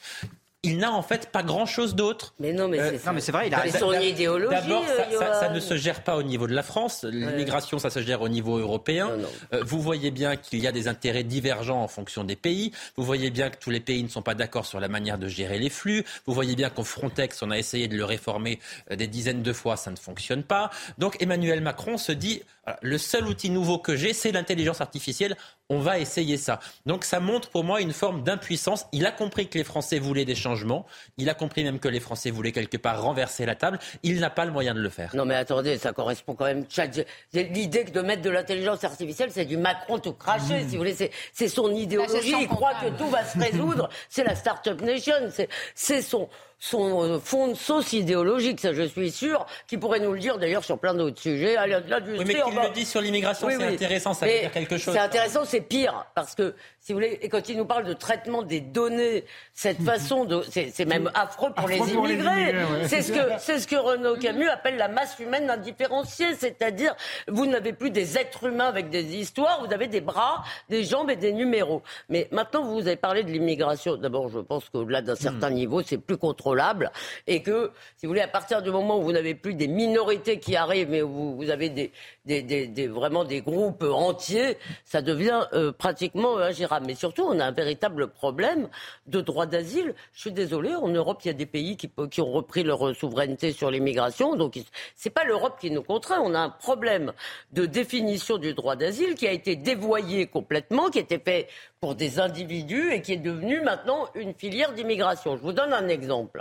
il n'a en fait pas grand-chose d'autre. Mais non, mais euh, c'est vrai. Il a son idéologie. D'abord, ça, ne se gère pas au niveau de la France. L'immigration, ça se gère au niveau européen. Euh, vous voyez bien qu'il y a des intérêts divergents en fonction des pays. Vous voyez bien que tous les pays ne sont pas d'accord sur la manière de gérer les flux. Vous voyez bien qu'au Frontex, on a essayé de le réformer euh, des dizaines de fois, ça ne fonctionne pas. Donc Emmanuel Macron se dit le seul outil nouveau que j'ai, c'est l'intelligence artificielle. On va essayer ça. Donc ça montre pour moi une forme d'impuissance. Il a compris que les Français voulaient des changements. Il a compris même que les Français voulaient quelque part renverser la table. Il n'a pas le moyen de le faire. Non mais attendez, ça correspond quand même. L'idée de mettre de l'intelligence artificielle, c'est du Macron tout craché, si vous voulez. C'est son idéologie. Il croit que tout va se résoudre. c'est la start-up nation. C'est son son euh, fond de sauce idéologique, ça je suis sûr, qui pourrait nous le dire d'ailleurs sur plein d'autres sujets. oui, mais qu'il le dit sur l'immigration, c'est intéressant, ça veut dire quelque chose. C'est intéressant, c'est pire, parce que si vous voulez, et quand il nous parle de traitement des données, cette façon de, c'est même affreux pour les immigrés. c'est ce que c'est ce que Renaud Camus appelle la masse humaine indifférenciée, c'est-à-dire vous n'avez plus des êtres humains avec des histoires, vous avez des bras, des jambes et des numéros. Mais maintenant, vous avez parlé de l'immigration. D'abord, je pense qu'au-delà d'un certain hmm. niveau, c'est plus contrôlé et que, si vous voulez, à partir du moment où vous n'avez plus des minorités qui arrivent, mais où vous avez vraiment des groupes entiers, ça devient euh, pratiquement ingérable. Mais surtout, on a un véritable problème de droit d'asile. Je suis désolé, en Europe, il y a des pays qui, qui ont repris leur souveraineté sur l'immigration, donc c'est pas l'Europe qui nous contraint. On a un problème de définition du droit d'asile qui a été dévoyé complètement, qui était fait pour des individus et qui est devenu maintenant une filière d'immigration. Je vous donne un exemple.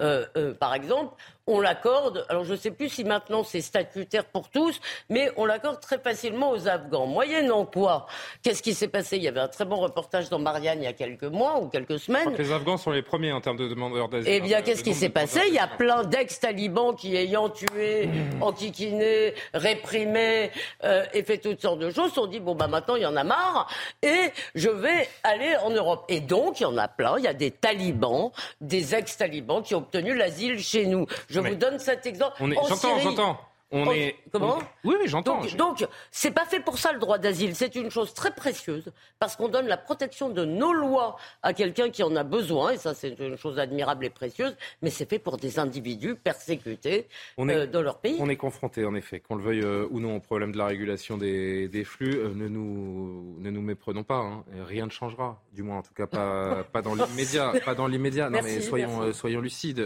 Euh, euh, par exemple, on l'accorde, alors je ne sais plus si maintenant c'est statutaire pour tous, mais on l'accorde très facilement aux Afghans. Moyennant quoi Qu'est-ce qui s'est passé? Il y avait un très bon reportage dans Marianne il y a quelques mois ou quelques semaines. les Afghans sont les premiers en termes de demandeurs d'asile. Eh bien, qu'est-ce qui s'est passé? Il y a plein d'ex-talibans qui, ayant tué, mmh. enquiquiné, réprimé euh, et fait toutes sortes de choses, se sont dit bon bah maintenant il y en a marre et je vais aller en Europe. Et donc il y en a plein. Il y a des talibans, des ex-talibans qui ont obtenu l'asile chez nous. Je vous donne cet exemple. J'entends, j'entends. On est... Comment Oui, oui, j'entends. Donc, c'est pas fait pour ça le droit d'asile. C'est une chose très précieuse parce qu'on donne la protection de nos lois à quelqu'un qui en a besoin, et ça, c'est une chose admirable et précieuse. Mais c'est fait pour des individus persécutés euh, dans leur pays. On est confronté, en effet, qu'on le veuille euh, ou non, au problème de la régulation des, flux. Euh, ne nous ne nous méprenons pas. Hein. Rien ne changera, du moins, en tout cas, pas, pas dans l'immédiat. pas dans l'immédiat. Non, mais soyons soyons lucides.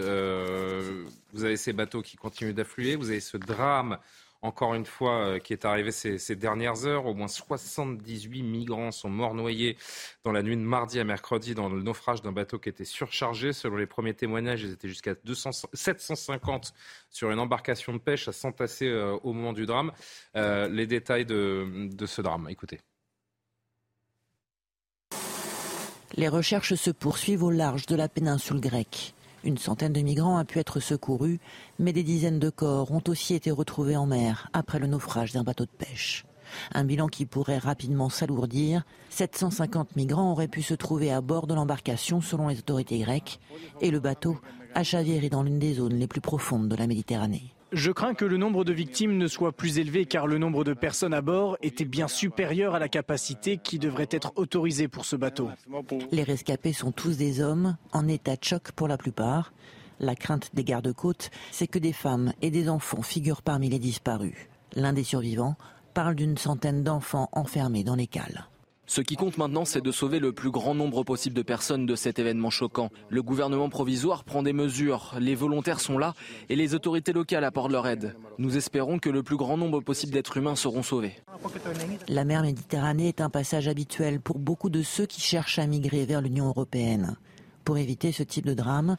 Vous avez ces bateaux qui continuent d'affluer. Vous avez ce drame encore une fois, euh, qui est arrivé ces, dernières heures. Au moins 78 migrants sont morts noyés dans la nuit de mardi à mercredi dans le naufrage d'un bateau qui était surchargé. Selon les premiers témoignages, ils étaient jusqu'à 750 sur une embarcation de pêche à s'entasser euh, au moment du drame. Euh, les détails de, de ce drame, écoutez. Les recherches se poursuivent au large de la péninsule grecque. Une centaine de migrants a pu être secourus, mais des dizaines de corps ont aussi été retrouvés en mer après le naufrage d'un bateau de pêche. Un bilan qui pourrait rapidement s'alourdir. 750 migrants auraient pu se trouver à bord de l'embarcation selon les autorités grecques et le bateau a chaviré dans l'une des zones les plus profondes de la Méditerranée. Je crains que le nombre de victimes ne soit plus élevé car le nombre de personnes à bord était bien supérieur à la capacité qui devrait être autorisée pour ce bateau. Les rescapés sont tous des hommes, en état de choc pour la plupart. La crainte des gardes-côtes, c'est que des femmes et des enfants figurent parmi les disparus. L'un des survivants parle d'une centaine d'enfants enfermés dans les cales. Ce qui compte maintenant, c'est de sauver le plus grand nombre possible de personnes de cet événement choquant. Le gouvernement provisoire prend des mesures, les volontaires sont là et les autorités locales apportent leur aide. Nous espérons que le plus grand nombre possible d'êtres humains seront sauvés. La mer Méditerranée est un passage habituel pour beaucoup de ceux qui cherchent à migrer vers l'Union européenne. Pour éviter ce type de drame,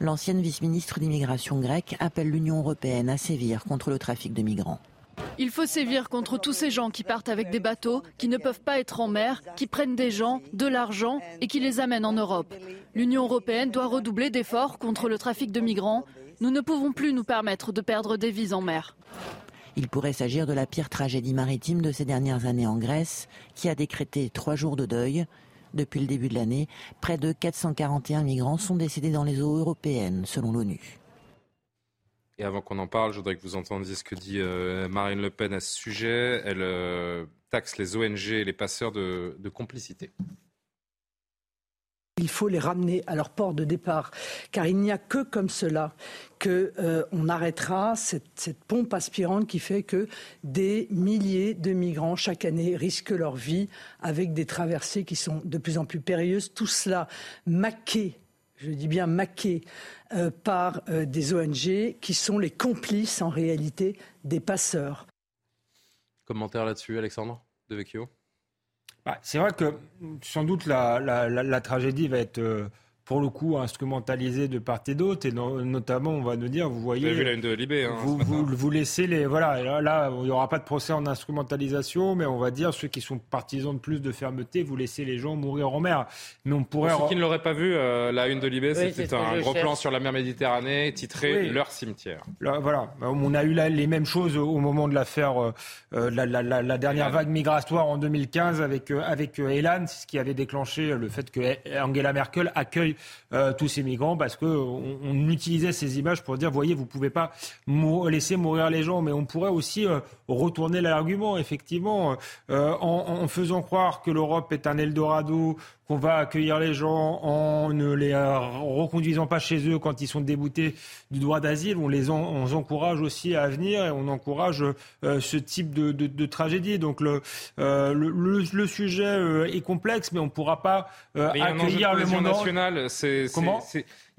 l'ancienne vice-ministre d'immigration grecque appelle l'Union européenne à sévir contre le trafic de migrants. Il faut sévir contre tous ces gens qui partent avec des bateaux, qui ne peuvent pas être en mer, qui prennent des gens, de l'argent et qui les amènent en Europe. L'Union européenne doit redoubler d'efforts contre le trafic de migrants. Nous ne pouvons plus nous permettre de perdre des vies en mer. Il pourrait s'agir de la pire tragédie maritime de ces dernières années en Grèce, qui a décrété trois jours de deuil. Depuis le début de l'année, près de 441 migrants sont décédés dans les eaux européennes, selon l'ONU. Et avant qu'on en parle, je voudrais que vous entendiez ce que dit euh, Marine Le Pen à ce sujet. Elle euh, taxe les ONG et les passeurs de, complicité. Il faut les ramener à leur port de départ, car il n'y a que comme cela qu'on euh, arrêtera cette, cette, pompe aspirante qui fait que des milliers de migrants chaque année risquent leur vie avec des traversées qui sont de plus en plus périlleuses. Tout cela maqué je dis bien maqués euh, par euh, des ONG qui sont les complices en réalité des passeurs. Commentaire là-dessus, Alexandre de Vecchio? Bah, C'est vrai que sans doute la, tragédie va être euh, pour le coup instrumentalisé de part et d'autre, et notamment on va nous dire, vous voyez, vous, vu la de Libé, hein, vous, vous, laissez les, voilà, là, il n'y aura pas de procès en instrumentalisation, mais on va dire ceux qui sont partisans de plus de fermeté, vous laissez les gens mourir en mer. Mais on pourrait. Pour ceux qui ne l'auraient pas vu, euh, la une de Libé, c'était un gros plan sur la mer Méditerranée, titré Leur cimetière. voilà, on a eu là les mêmes choses au moment de l'affaire, euh, euh, la, la, dernière vague migratoire en 2015 avec avec Elan, ce qui avait déclenché le fait que Angela Merkel accueille tous ces migrants parce que on, utilisait ces images pour dire, voyez, vous pouvez pas laisser mourir les gens, mais on pourrait aussi retourner l'argument, effectivement, en, en faisant croire que l'Europe est un Eldorado qu'on va accueillir les gens en ne les reconduisant pas chez eux quand ils sont déboutés du droit d'asile. On les encourage aussi à venir et on encourage euh, ce type de, tragédie. Donc le, euh, le, sujet euh, est complexe, mais on ne pourra pas accueillir le monde national. Comment?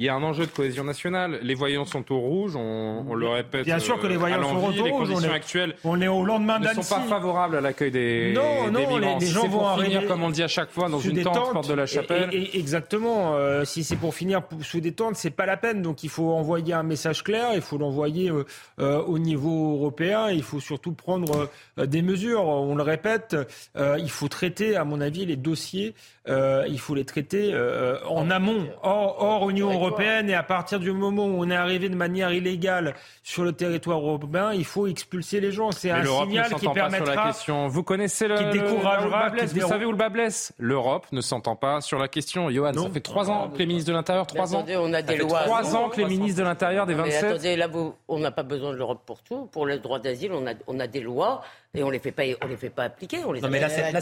Il y a un enjeu de cohésion nationale. Les voyants sont au rouge, on, le répète. Bien sûr que les voyants sont au rouge. Les conditions actuelles on est au lendemain ne sont pas favorables à l'accueil des, non, non, Les, les gens vont finir, comme on dit à chaque fois, dans une tente, porte de la chapelle. Et, exactement. Euh, si c'est pour finir sous des tentes, c'est pas la peine. Donc il faut envoyer un message clair. Il faut l'envoyer euh, euh, au niveau européen. Il faut surtout prendre des mesures. On le répète. il faut traiter, à mon avis, les dossiers. Il faut les traiter en amont, hors, hors Union européenne et à partir du moment où on est arrivé de manière illégale sur le territoire européen, il faut expulser les gens. C'est un signal qui permettra. la question. Vous connaissez le. Qui découragera. Vous savez où le bas blesse? L'Europe ne s'entend pas sur la question. Johan, ça fait trois ans que les ministres de l'Intérieur, trois ans. on a des lois. Trois ans que les ministres de l'Intérieur des 27. attendez, là, on n'a pas besoin de l'Europe pour tout. Pour le droit d'asile, on a, on a des lois et on les fait pas, on les fait pas appliquer. On les non, mais là, c'est,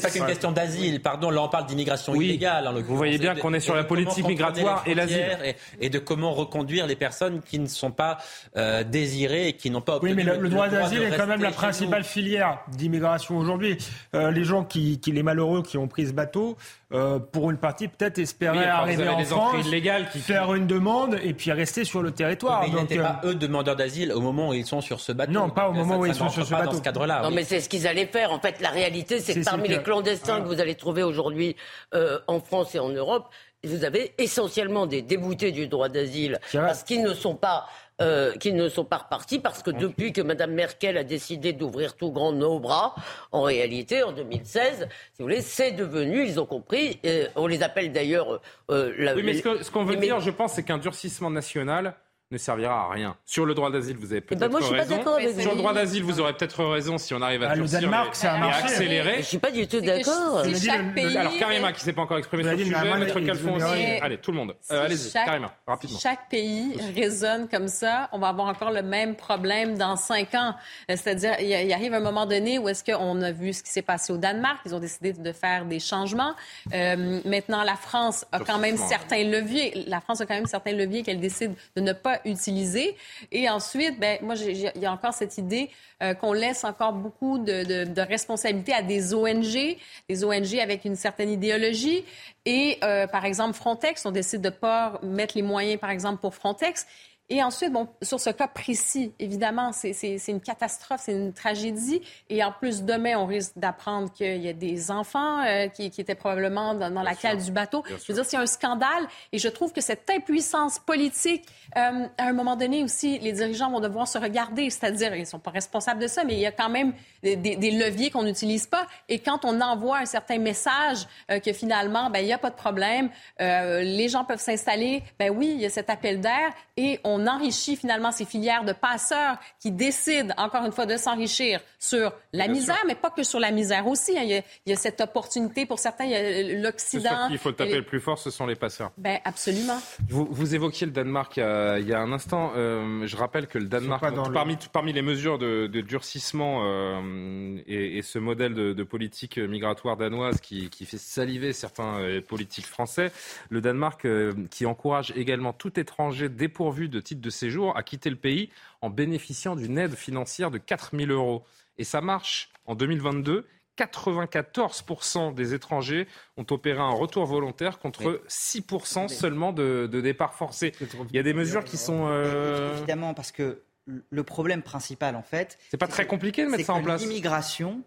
pas, qu'une question d'asile. Pardon, là, on parle d'immigration illégale. Vous voyez bien qu'on est sur la politique migratoire et l'asile. Et, de comment reconduire les personnes qui ne sont pas euh, désirées et qui n'ont pas obtenu Oui, mais le, droit d'asile est quand même la principale filière d'immigration aujourd'hui. Euh, les gens qui, qui, les malheureux qui ont pris ce bateau, euh, pour une partie, peut-être espérer arriver en France, qui... faire une demande et puis rester sur le territoire. mais ils n'étaient pas eux demandeurs d'asile au moment où ils sont sur ce bateau. Non, pas au moment où ils sont sur ce bateau. Dans ce cadre-là. Non, mais c'est ce qu'ils allaient faire. En fait, la réalité, c'est que parmi les clandestins que vous allez trouver aujourd'hui euh, en France et en Europe, vous avez essentiellement des déboutés du droit d'asile parce qu'ils ne sont pas euh, qui ne sont pas repartis parce que depuis que Mme Merkel a décidé d'ouvrir tout grand nos bras, en réalité, en 2016, si vous voulez, c'est devenu, ils ont compris, on les appelle d'ailleurs... Euh, la, oui, mais ce qu'on veut dire, je pense, c'est qu'un durcissement national ne servira à rien. Sur le droit d'asile, vous avez eh ben, peut-être raison. Sur le droit d'asile, vous aurez peut-être raison si on arrive à ah, durcir et, accélérer. Je suis pas du tout d'accord. Alors Karima, qui ne s'est pas encore exprimée sur le sujet, Maître Calfon aussi. Allez, tout le monde. Euh, allez-y, Karima, rapidement. Chaque pays raisonne comme ça, on va avoir encore le même problème dans cinq ans. Euh, c'est-à-dire, il arrive un moment donné où est-ce qu'on a vu ce qui s'est passé au Danemark, ils ont décidé de faire des changements. Euh, maintenant, la France a quand même certains leviers. La France a quand même certains leviers qu'elle décide de ne pas utiliser. Et ensuite, ben, moi, il y a encore cette idée euh, qu'on laisse encore beaucoup de, de, responsabilités à des ONG, des ONG avec une certaine idéologie. Et, euh, par exemple, Frontex, on décide de ne pas mettre les moyens, par exemple, pour Frontex. Et ensuite, bon, sur ce cas précis, évidemment, c'est une catastrophe, c'est une tragédie. Et en plus, demain, on risque d'apprendre qu'il y a des enfants euh, qui, qui, étaient probablement dans, dans la cale du bateau. je veux dire, c'est un scandale. Et je trouve que cette impuissance politique, euh, à un moment donné aussi, les dirigeants vont devoir se regarder. C'est-à-dire, ils ne sont pas responsables de ça, mais il y a quand même des, des leviers qu'on n'utilise pas. Et quand on envoie un certain message euh, que finalement, ben, il n'y a pas de problème, les gens peuvent s'installer, ben oui, il y a cet appel d'air et on on enrichit finalement ces filières de passeurs qui décident, encore une fois, de s'enrichir sur la misère, mais pas que sur la misère aussi. Hein. Il, y a, cette opportunité pour certains. Il y a l'Occident. Il faut taper le plus fort, ce sont les passeurs. Ben, absolument. Vous, vous évoquiez le Danemark il y a, un instant. Euh, je rappelle que le Danemark, parmi, parmi les mesures de, durcissement euh, et, ce modèle de, politique migratoire danoise qui, qui fait saliver certains euh, politiques français, le Danemark qui encourage également tout étranger dépourvu de titre de séjour à quitter le pays en bénéficiant d'une aide financière de 4 000 euros. Et ça marche. En 2022, 94% des étrangers ont opéré un retour volontaire contre 6% seulement de, de départs forcés. Il y a des mesures qui sont... Euh, Évidemment, parce que le problème principal, en fait... C'est pas très compliqué de mettre ça en place. L'immigration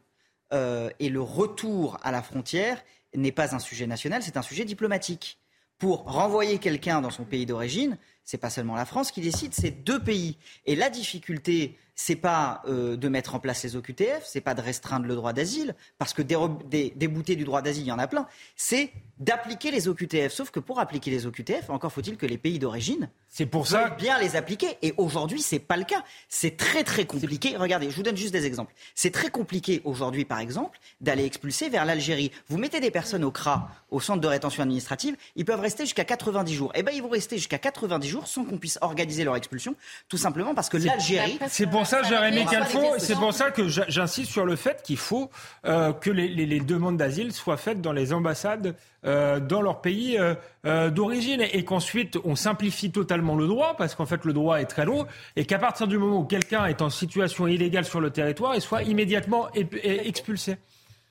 euh, et le retour à la frontière n'est pas un sujet national, c'est un sujet diplomatique. Pour renvoyer quelqu'un dans son pays d'origine, c'est pas seulement la France qui décide, c'est deux pays. Et la difficulté c'est pas euh, de mettre en place les OQTF, c'est pas de restreindre le droit d'asile, parce que des, déboutés du droit d'asile, il y en a plein. C'est d'appliquer les OQTF. Sauf que pour appliquer les OQTF, encore faut-il que les pays d'origine c'est pour ça bien les appliquer. Et aujourd'hui, c'est pas le cas. C'est très très compliqué. Regardez, je vous donne juste des exemples. C'est très compliqué aujourd'hui, par exemple, d'aller expulser vers l'Algérie. Vous mettez des personnes au CRA, au centre de rétention administrative, ils peuvent rester jusqu'à 90 jours. Eh ben, ils vont rester jusqu'à 90 jours sans qu'on puisse organiser leur expulsion, tout simplement parce que l'Algérie. C'est pour ça, Jérémy Calfon, c'est pour ça que j'insiste sur le fait qu'il faut euh, que les, les demandes d'asile soient faites dans les ambassades euh, dans leur pays euh, euh, d'origine et qu'ensuite on simplifie totalement le droit parce qu'en fait le droit est très long et qu'à partir du moment où quelqu'un est en situation illégale sur le territoire, il soit immédiatement expulsé.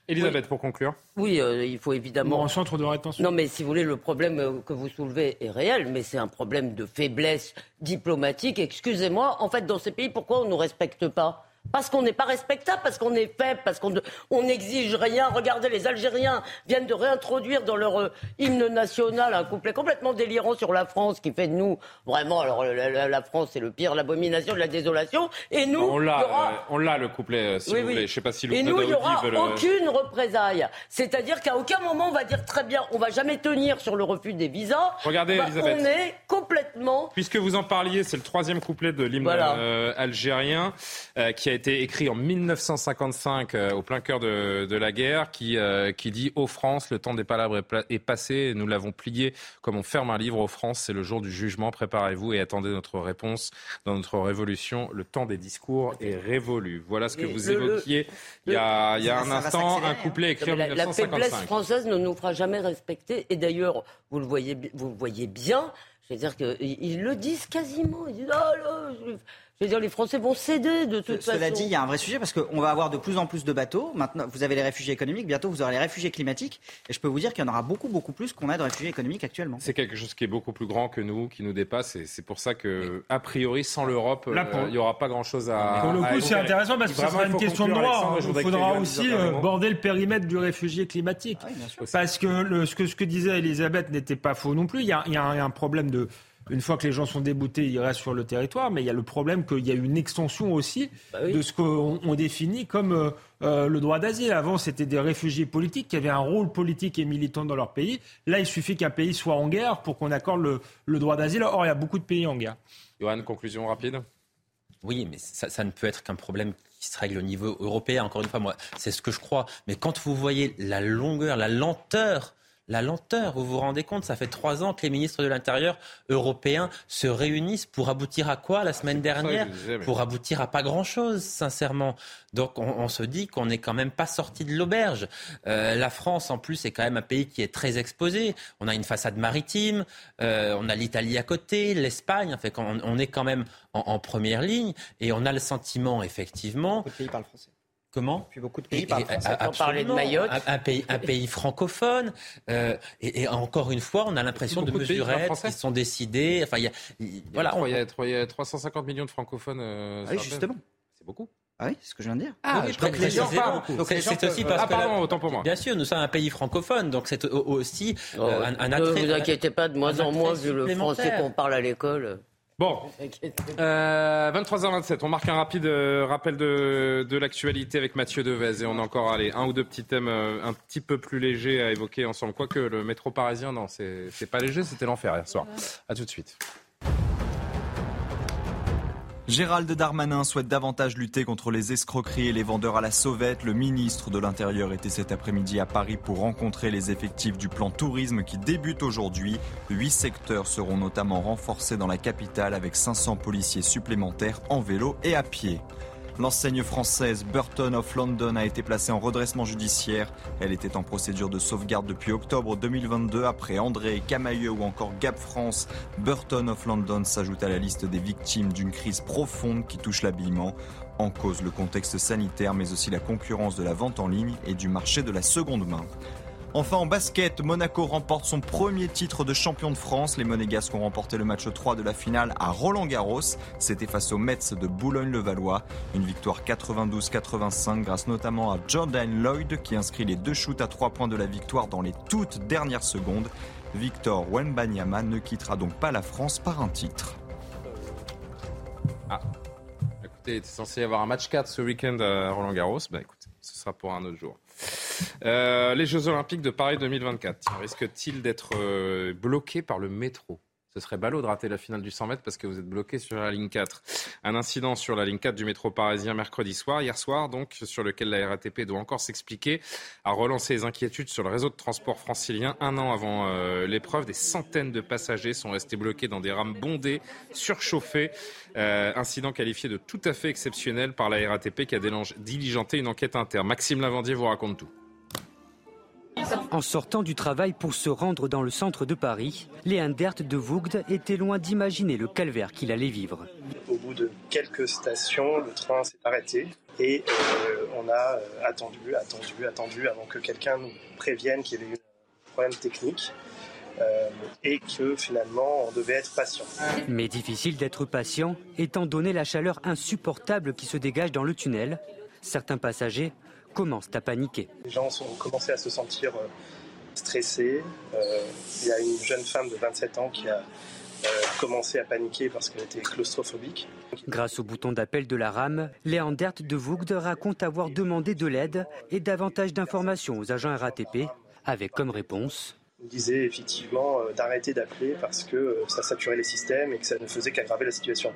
Elisabeth, pour conclure. Oui, il faut évidemment. en centre de rétention. Non, mais si vous voulez, le problème que vous soulevez est réel, mais c'est un problème de faiblesse diplomatique. Excusez-moi, en fait, dans ces pays, pourquoi on ne nous respecte pas? Parce qu'on n'est pas respectable, parce qu'on est faible, parce qu'on n'exige rien. Regardez, les Algériens viennent de réintroduire dans leur euh, hymne national un couplet complètement délirant sur la France qui fait de nous vraiment. Alors la, France c'est le pire, l'abomination de la désolation. Et nous, on l'a, euh, on l'a le couplet. Euh, si vous voulez, je sais pas si le Et nous, il n'y aura aucune représailles. C'est-à-dire qu'à aucun moment on va dire très bien, on va jamais tenir sur le refus des visas. Regardez, bah, Elisabeth. On est complètement. Puisque vous en parliez, c'est le troisième couplet de l'hymne algérien qui a été écrit en 1955 euh, au plein cœur de, la guerre qui, euh, qui dit Ô France, le temps des palabres est, passé, nous l'avons plié comme on ferme un livre. Ô France, c'est le jour du jugement, préparez-vous et attendez notre réponse dans notre révolution. Le temps des discours est révolu. Voilà ce que vous évoquiez il y a, il y a un instant, un couplet écrit en 1955. La faiblesse française ne nous fera jamais respecter. Et d'ailleurs, vous le voyez, vous le voyez bien, je veux dire qu'ils le disent quasiment. Ils disent, oh là, je veux dire, les Français vont céder de toute façon. Cela dit, il y a un vrai sujet parce qu'on va avoir de plus en plus de bateaux. Maintenant, vous avez les réfugiés économiques, bientôt vous aurez les réfugiés climatiques. Et je peux vous dire qu'il y en aura beaucoup, beaucoup plus qu'on a de réfugiés économiques actuellement. C'est quelque chose qui est beaucoup plus grand que nous, qui nous dépasse. Et c'est pour ça que, a priori, sans l'Europe, euh, il n'y aura pas grand-chose à. Pour le coup, c'est intéressant parce que ce sera une question de droit. Il faudra aussi euh, border le périmètre du réfugié climatique. Ah parce que, le, ce que ce que disait Elisabeth n'était pas faux non plus. Il y a, il y a un problème de une fois que les gens sont déboutés, ils restent sur le territoire, mais il y a le problème qu'il y a une extension aussi bah de ce qu'on définit comme euh, euh, le droit d'asile. Avant, c'était des réfugiés politiques qui avaient un rôle politique et militant dans leur pays. Là, il suffit qu'un pays soit en guerre pour qu'on accorde le, droit d'asile. Or, il y a beaucoup de pays en guerre. Johan, conclusion rapide Oui, mais ça, ça ne peut être qu'un problème qui se règle au niveau européen. Encore une fois, moi, c'est ce que je crois. Mais quand vous voyez la longueur, la lenteur la lenteur. Vous vous rendez compte, ça fait trois ans que les ministres de l'Intérieur européens se réunissent pour aboutir à quoi la semaine dernière Pour aboutir à pas grand-chose, sincèrement. Donc on, se dit qu'on n'est quand même pas sorti de l'auberge. Euh, la France, en plus, est quand même un pays qui est très exposé. On a une façade maritime, euh, on a l'Italie à côté, l'Espagne. En fait, on, est quand même en, première ligne et on a le sentiment, effectivement. pays parlent français. Comment Puis beaucoup de pays parlent parler de Mayotte. Un, pays, un pays francophone. Euh, et, encore une fois, on a l'impression de mesurettes qui sont décidées. Enfin, il y a, voilà, il y a, 350 millions de francophones. Euh, ah oui, justement. C'est beaucoup. Ah oui, c'est ce que je viens de dire. Ah, oui, donc les gens C'est aussi parce ah, pardon, autant pour moi. Bien sûr, nous sommes un pays francophone, donc c'est aussi oh, euh, un, attrait. Ne vous inquiétez pas, de moins en moins, vu le français qu'on parle à l'école. Bon, euh, 23h27, on marque un rapide euh, rappel de, de l'actualité avec Mathieu Devez et on a encore allez, un ou deux petits thèmes euh, un petit peu plus légers à évoquer ensemble. Quoique le métro parisien, non, c'est pas léger, c'était l'enfer hier soir. À tout de suite. Gérald Darmanin souhaite davantage lutter contre les escroqueries et les vendeurs à la sauvette. Le ministre de l'Intérieur était cet après-midi à Paris pour rencontrer les effectifs du plan tourisme qui débute aujourd'hui. Huit secteurs seront notamment renforcés dans la capitale avec 500 policiers supplémentaires en vélo et à pied. L'enseigne française Burton of London a été placée en redressement judiciaire. Elle était en procédure de sauvegarde depuis octobre 2022 après André, Camailleux ou encore Gap France. Burton of London s'ajoute à la liste des victimes d'une crise profonde qui touche l'habillement. En cause le contexte sanitaire mais aussi la concurrence de la vente en ligne et du marché de la seconde main. Enfin en basket, Monaco remporte son premier titre de champion de France. Les Monégasques ont remporté le match 3 de la finale à Roland Garros. C'était face aux Mets de Boulogne-le-Valois. Une victoire 92-85 grâce notamment à Jordan Lloyd qui inscrit les deux shoots à 3 points de la victoire dans les toutes dernières secondes. Victor Wenbanyama ne quittera donc pas la France par un titre. Ah. Était censé avoir un match 4 ce week-end à Roland Garros. Bah écoute, ce sera pour un autre jour. Euh, les Jeux Olympiques de Paris 2024 risquent-ils d'être euh, bloqués par le métro? Ce serait ballot de rater la finale du 100 mètres parce que vous êtes bloqué sur la ligne 4. Un incident sur la ligne 4 du métro parisien mercredi soir, hier soir, donc, sur lequel la RATP doit encore s'expliquer, a relancé les inquiétudes sur le réseau de transport francilien. Un an avant euh, l'épreuve, des centaines de passagers sont restés bloqués dans des rames bondées, surchauffées. Euh, incident qualifié de tout à fait exceptionnel par la RATP qui a diligenté une enquête interne. Maxime Lavandier vous raconte tout. En sortant du travail pour se rendre dans le centre de Paris, Léa Dert de Vougd était loin d'imaginer le calvaire qu'il allait vivre. Au bout de quelques stations, le train s'est arrêté et euh, on a euh, attendu, attendu, attendu avant que quelqu'un nous prévienne qu'il y avait eu un problème technique. Euh, et que finalement on devait être patient. Mais difficile d'être patient étant donné la chaleur insupportable qui se dégage dans le tunnel. Certains passagers commencent à paniquer. Les gens ont commencé à se sentir euh, stressés. Euh, il y a une jeune femme de 27 ans qui a euh, commencé à paniquer parce qu'elle était claustrophobique. Grâce au bouton d'appel de la rame, Léandert de Vougd raconte avoir demandé de l'aide et davantage d'informations aux agents RATP, avec comme réponse on disait effectivement d'arrêter d'appeler parce que ça saturait les systèmes et que ça ne faisait qu'aggraver la situation.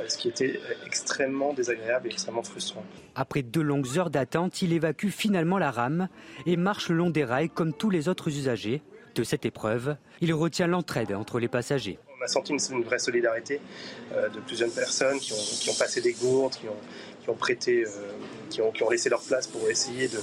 Euh, ce qui était extrêmement désagréable et extrêmement frustrant. Après deux longues heures d'attente, il évacue finalement la rame et marche le long des rails comme tous les autres usagers. De cette épreuve, il retient l'entraide entre les passagers. On a senti une, vraie solidarité euh, de plusieurs personnes qui ont, passé des gourdes, qui ont, prêté, euh, qui, ont, laissé leur place pour essayer de,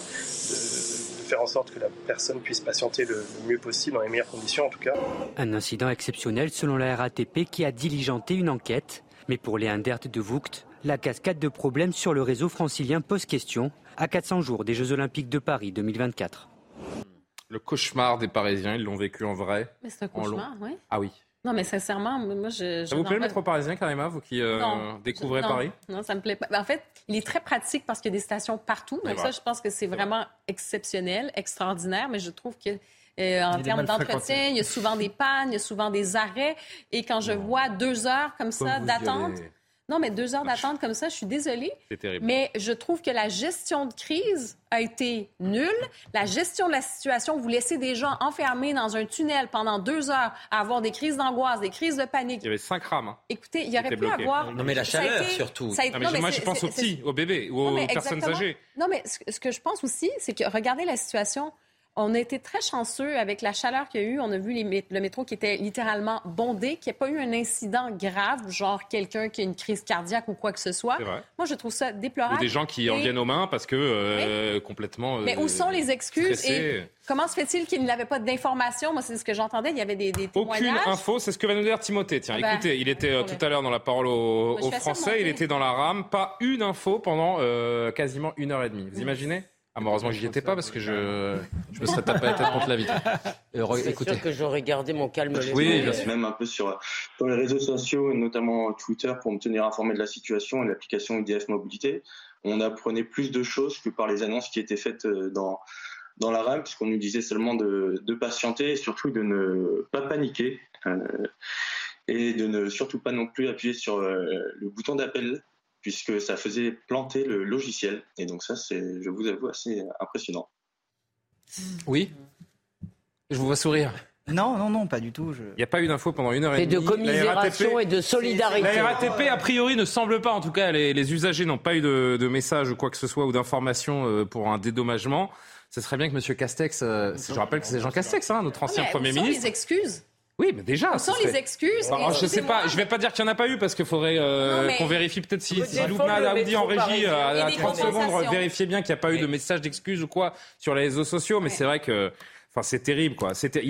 faire en sorte que la personne puisse patienter le, mieux possible, dans les meilleures conditions en tout cas. Un incident exceptionnel selon la RATP qui a diligenté une enquête. Mais pour les Indert de Vught, la cascade de problèmes sur le réseau francilien pose question à 400 jours des Jeux Olympiques de Paris 2024. Le cauchemar des Parisiens, ils l'ont vécu en vrai. Mais c'est un cauchemar, oui. Ah oui. Non, mais sincèrement, moi, je. Ça vous plaît le métro parisien, Karima, vous qui euh, découvrez Paris? Non, ça me plaît pas. En fait, il est très pratique parce qu'il y a des stations partout. Donc, ça, je pense que c'est vraiment exceptionnel, extraordinaire, mais je trouve que euh, en termes d'entretien. Il y a souvent des pannes, il y a souvent des arrêts. Et quand je vois deux heures comme ça d'attente. Non, mais deux heures d'attente comme ça, je suis désolée. C'est terrible. Mais je trouve que la gestion de crise a été nulle. La gestion de la situation, vous laissez des gens enfermés dans un tunnel pendant deux heures à avoir des crises d'angoisse, des crises de panique. Il y avait cinq rames. Hein. Écoutez, il y aurait pu avoir. Non, mais la chaleur surtout. Ah, mais moi, je pense aux petits, aux bébés, aux personnes âgées. Non, mais ce que je pense aussi, c'est que regardez la situation. On a été très chanceux avec la chaleur qu'il y a eu. On a vu le métro qui était littéralement bondé, qu'il n'y pas eu un incident grave, genre quelqu'un qui a une crise cardiaque ou quoi que ce soit. Moi, je trouve ça déplorable. Ou des gens qui en viennent aux mains parce que euh, complètement. Mais où sont les excuses et comment se fait-il qu'il n'avait pas d'informations? Moi, c'est ce que j'entendais. Il y avait des, des témoignages. Aucune info. C'est ce que va nous dire Timothée. Tiens, ah ben, écoutez, il était euh, tout à l'heure dans la parole aux, Français. Il était dans la rame. Pas une info pendant euh, quasiment une heure et demie. Vous imaginez? Ah, heureusement, j'y étais pas parce que je, je me serais tapé la tête contre la vitre. Euh, écoutez. sûr que j'aurais gardé mon calme. Oui, bien sûr. Même un peu sur, sur les réseaux sociaux, notamment Twitter, pour me tenir informé de la situation et l'application IDF Mobilité. On apprenait plus de choses que par les annonces qui étaient faites euh, dans, dans la RAM, puisqu'on nous disait seulement de, de, patienter et surtout de ne pas paniquer. Euh, et de ne surtout pas non plus appuyer sur euh, le bouton d'appel puisque ça faisait planter le logiciel. Et donc ça, c'est, je vous avoue, assez impressionnant. Oui Je vous vois sourire. Non, non, non, pas du tout. Il n'y a pas eu d'info pendant une heure et demie. Et de commisération et de solidarité. La RATP, a priori, ne semble pas, en tout cas, les, usagers n'ont pas eu de, de, message ou quoi que ce soit ou d'information euh, pour un dédommagement. Ce serait bien que M. Castex, euh, je rappelle que c'est Jean Castex, hein, notre ancien Premier ministre. les excuses oui, mais déjà. Sans les excuses. Bah, je sais pas, je vais pas dire qu'il n'y en a pas eu parce qu'il faudrait euh, qu'on vérifie peut-être si, si Loubna Daoudi en régie à, 30 secondes vérifier bien qu'il n'y a pas eu de message d'excuses ou quoi sur les réseaux sociaux. Mais c'est vrai que, enfin, c'est terrible, quoi. C'était,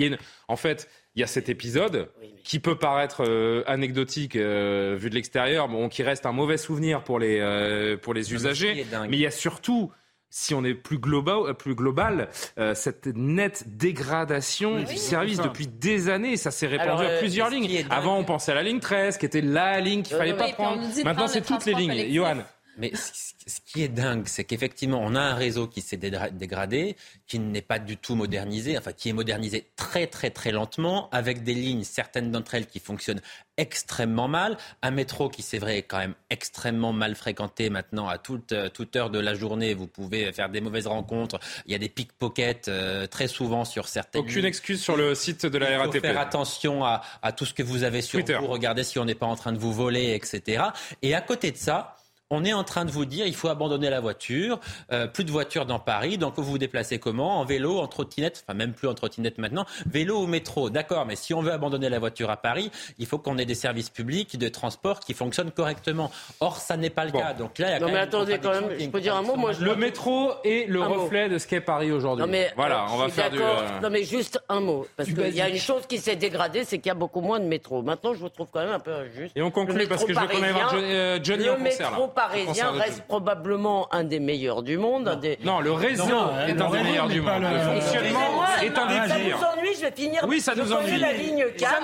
en fait, il y a cet épisode qui peut paraître euh, anecdotique euh, vu de l'extérieur, bon, qui reste un mauvais souvenir pour les pour les usagers. Mais il y a surtout si on est plus global, euh, plus global euh, cette nette dégradation du service depuis des années. Ça s'est répandu à euh, plusieurs lignes. Avant, on pensait à la ligne 13, qui était la ligne qu'il fallait pas prendre. Maintenant, c'est toutes les lignes. Johan. Mais ce qui est dingue, c'est qu'effectivement, on a un réseau qui s'est dégradé, qui n'est pas du tout modernisé, enfin qui est modernisé très très très lentement, avec des lignes, certaines d'entre elles qui fonctionnent extrêmement mal, un métro qui c'est vrai est quand même extrêmement mal fréquenté maintenant à toute, euh, toute heure de la journée, vous pouvez faire des mauvaises rencontres, il y a des pickpockets euh, très souvent sur certaines Aucune excuse sur le site de la RATP. Il faut faire attention à, à, tout ce que vous avez sur vous, regardez si on n'est pas en train de vous voler, etc. Et à côté de ça, on est en train de vous dire il faut abandonner la voiture, euh, plus de voitures dans Paris, donc vous vous déplacez comment? En vélo, en trottinette, enfin même plus en trottinette maintenant, vélo ou métro, d'accord, mais si on veut abandonner la voiture à Paris, il faut qu'on ait des services publics de transport qui fonctionnent correctement. Or, ça n'est pas le cas. Donc là, il y a non, mais attendez, quand même, je peux dire un mot. Moi, Le métro est le reflet de ce qu'est Paris aujourd'hui. Voilà, on va faire du. Euh, non, mais juste un mot, parce qu'il y a une chose qui s'est dégradée, c'est qu'il y a beaucoup moins de métro. Maintenant, je vous trouve quand même un peu injuste. Et on conclut parce que je veux qu'on aille voir Johnny, en concert. Parisien reste probablement un des meilleurs du monde. Non, un des... non le réseau est un des meilleurs du monde. Le fonctionnement est un des pires. Ça nous ennuie, je vais finir. Oui, ça nous ennuie. la ligne 4.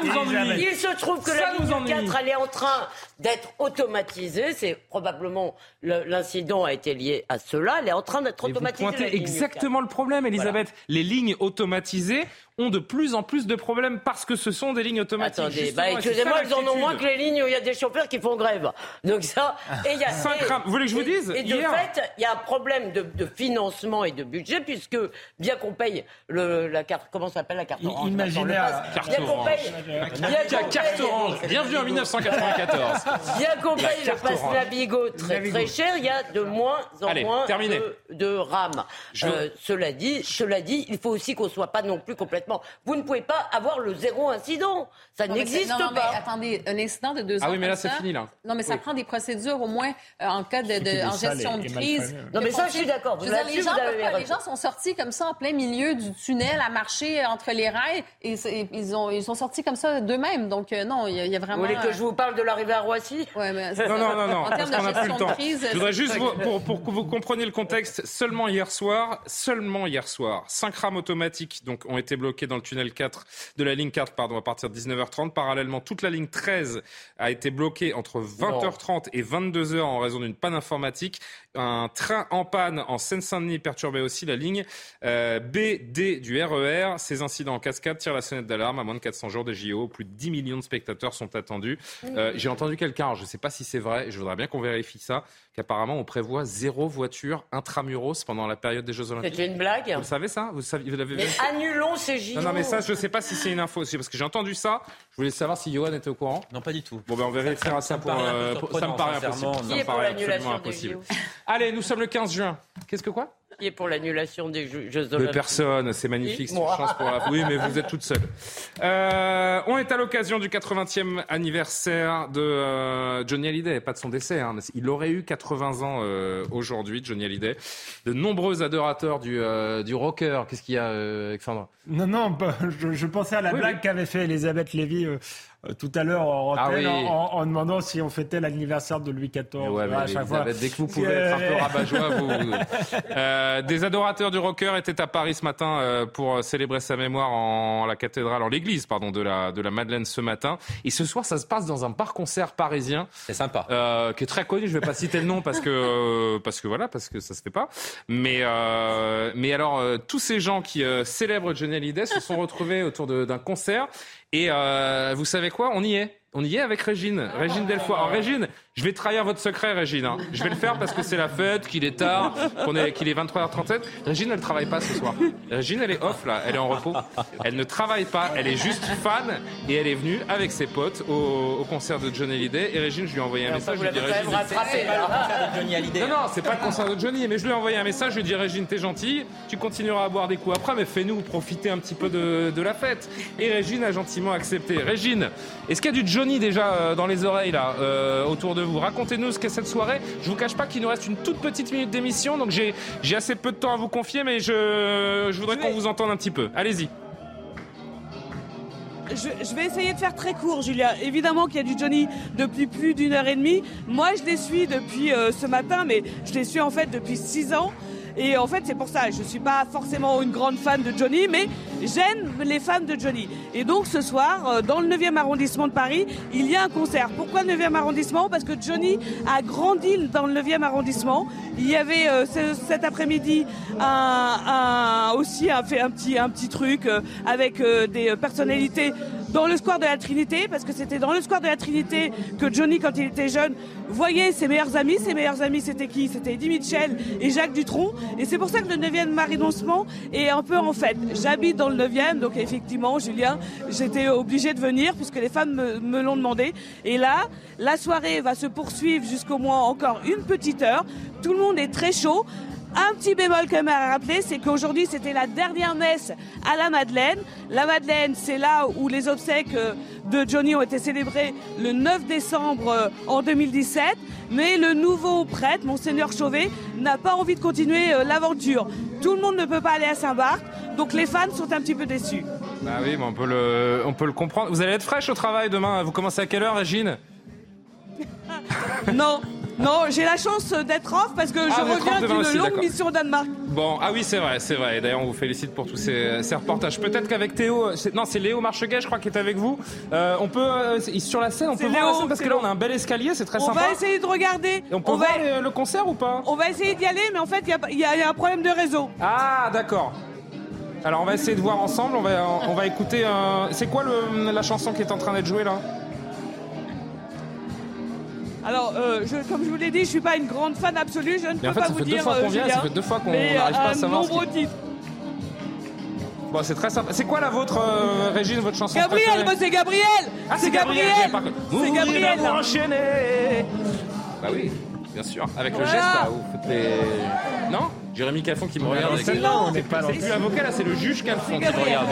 Il se trouve que la ligne 4, elle est en train d'être automatisée. C'est probablement l'incident a été lié à cela. Elle est en train d'être automatisée. Vous pointez exactement le problème, Elisabeth. Les lignes automatisées ont de plus en plus de problèmes parce que ce sont des lignes automatiques. Attendez, bah, excusez-moi, ils en ont moins que les lignes où il y a des chauffeurs qui font grève. Donc ça, et il y a... Vous voulez que je vous dise Et, de fait, il y a un problème de, financement et de budget puisque bien qu'on paye le, la carte, comment s'appelle la carte orange Imaginez carte bien qu'on paye... Bien carte orange, bienvenue en 1994. Bien qu'on paye le pass Navigo très très cher, il y a de moins en moins de, de rames. Euh, cela, dit, cela dit, il faut aussi qu'on soit pas non plus complètement vous ne pouvez pas avoir le zéro incident. Ça n'existe pas. Mais attendez, un incident de deux ans. Ah oui, mais là, c'est fini, là. Non, mais ça prend des procédures, au moins, euh, en cas de, en gestion de crise. Non, mais ça, je suis d'accord. Les, gens, les gens sont sortis comme ça en plein milieu du tunnel à marcher entre les rails et, ils, ont, ils sont sortis comme ça d'eux-mêmes. Donc, euh, non, il y, a vraiment. Vous voulez que je vous parle de l'arrivée à Roissy? Ouais, mais Non, non, non, non. En termes de gestion de crise. Je voudrais juste, pour, pour que vous compreniez le contexte, seulement hier soir, seulement hier soir, cinq rames automatiques donc, ont été bloquées dans le tunnel 4 de la ligne 4 pardon, à partir de 19h30. Parallèlement, toute la ligne 13 a été bloquée entre 20h30 et 22h en raison d'une panne informatique. Un train en panne en Seine-Saint-Denis perturbait aussi la ligne euh, BD du RER. E Ces incidents en cascade tirent la sonnette d'alarme. À moins de 400 jours des JO, plus de 10 millions de spectateurs sont attendus. Euh, j'ai entendu quelqu'un, je ne sais pas si c'est vrai, je voudrais bien qu'on vérifie ça, qu'apparemment on prévoit zéro voiture intramuros pendant la période des Jeux Olympiques. C'est une blague Vous le savez ça? Vous, savez, vous Mais annulons ces JO Non, non mais ça, je ne sais pas si c'est une info, parce que j'ai entendu ça. Je voulais savoir si Johan était au courant. Non, pas du tout. Bon, ben on vérifiera ça, pour, euh, ça me paraît impossible. Ça me paraît absolument impossible. Allez, nous sommes le 15 juin. Qu'est-ce que quoi qui est pour l'annulation des Jeux Olympiques Mais personne, c'est magnifique, c'est une chance pour la... Oui, mais vous êtes toute seule. Euh, on est à l'occasion du 80e anniversaire de euh, Johnny Hallyday, pas de son décès. Hein. Il aurait eu 80 ans euh, aujourd'hui, Johnny Hallyday. De nombreux adorateurs du, du rocker. Qu'est-ce qu'il y a, Alexandre? Non, non, je, pensais à la blague qu'avait fait Elisabeth Lévy euh, tout à l'heure en, ah en, demandant si on fêtait l'anniversaire de Louis XIV. à chaque fois. dès que vous pouvez être un peu rabat-joie, vous... euh, des adorateurs du rocker étaient à Paris ce matin euh, pour célébrer sa mémoire en la cathédrale, en l'église, pardon, de la de la Madeleine ce matin. Et ce soir, ça se passe dans un bar-concert parisien. C'est sympa. Euh, qui est très connu. Je vais pas citer le nom parce que euh, parce que voilà, parce que ça se fait pas. Mais mais alors tous ces gens qui célèbrent Johnny Hallyday se sont retrouvés autour d'un concert. Et vous savez quoi? On y est. On y est avec Régine, Régine Delfoy. Régine, je vais trahir votre secret, Régine. Hein. Je vais le faire parce que c'est la fête, qu'il est tard, qu'il est 23h37. Régine, elle travaille pas ce soir. Régine, elle est off là, elle est en repos. Elle ne travaille pas, elle est juste fan et elle est venue avec ses potes au, concert de Johnny Hallyday. Et Régine, je lui ai envoyé un message. Je lui ai dit Régine. Non, non, c'est pas le concert de Johnny, mais je lui ai envoyé un message. Je lui ai dit Régine, t'es gentille, tu continueras à boire des coups après, mais fais-nous profiter un petit peu de, de la fête. Et Régine a gentiment accepté. Régine, est-ce qu'il y a du Johnny déjà euh, dans les oreilles là, euh, autour de vous Racontez-nous ce qu'est cette soirée. Je vous cache pas qu'il nous reste une toute petite minute d'émission, donc j'ai assez peu de temps à vous confier, mais je, je voudrais qu'on vous entende un petit peu. Allez-y. Je, vais essayer de faire très court, Julia. Évidemment qu'il y a du Johnny depuis plus d'une heure et demie. Moi, je les suis depuis euh, ce matin, mais je les suis en fait depuis six ans. Et en fait, c'est pour ça. Je suis pas forcément une grande fan de Johnny, mais gêne les fans de Johnny. Et donc ce soir, euh, dans le 9e arrondissement de Paris, il y a un concert. Pourquoi le 9e arrondissement? Parce que Johnny a grandi dans le 9e arrondissement. Il y avait euh, cet après-midi un, aussi un, fait un petit, un petit truc euh, avec des personnalités dans le square de la Trinité, parce que c'était dans le square de la Trinité que Johnny, quand il était jeune, voyait ses meilleurs amis. Ses meilleurs amis, c'était qui? C'était Eddie Mitchell et Jacques Dutronc. Et c'est pour ça que le 9e arrondissement est un peu en fête. J'habite dans le 9e, donc effectivement, Julien, j'étais obligé de venir puisque les femmes me, me l'ont demandé. Et là, la soirée va se poursuivre jusqu'au moins encore une petite heure. Tout le monde est très chaud. Un petit bémol quand même à rappeler, c'est qu'aujourd'hui c'était la dernière messe à la Madeleine. La Madeleine, c'est là où les obsèques euh, de Johnny ont été célébrées le 9 décembre euh, en 2017. Mais le nouveau prêtre, Monseigneur Chauvet, n'a pas envie de continuer euh, l'aventure. Tout le monde ne peut pas aller à Saint-Barth, donc les fans sont un petit peu déçus. Bah oui, mais on peut le, on peut le comprendre. Vous allez être fraîche au travail demain. Vous commencez à quelle heure, Régine? Non, non, j'ai la chance d'être off parce que je ah, reviens d'une longue mission au Danemark. Bon, ah oui, c'est vrai, c'est vrai. D'ailleurs, on vous félicite pour tous ces, reportages. Peut-être qu'avec Théo, non, c'est Léo Marcheguet, je crois, qui est avec vous. Euh, on peut, euh, sur la scène, on peut voir la scène parce que là, on a un bel escalier, c'est très sympa. On va essayer de regarder. on peut voir le concert ou pas? On va essayer d'y aller, mais en fait, il y, a, un problème de réseau. Ah, d'accord. Alors, on va essayer de voir ensemble. On va, on va écouter. C'est quoi la chanson qui est en train d'être jouée là? Alors, euh, comme je vous l'ai dit, je suis pas une grande fan absolue. Je ne peux pas vous dire. ça fait deux fois qu'on n'arrive pas à savoir. Nombreux titres. Bon, c'est très sympa. C'est quoi la vôtre, euh, Régine, votre chanson Gabriel, c'est Gabriel. Ah, c'est Gabriel. C'est Gabriel. enchaîné. Bah oui, bien sûr. Avec le geste là, vous faites les. Non Jérémy Calfon qui me regarde. C'est on n'est pas C'est plus l'avocat là, c'est le juge Calfon qui me regarde.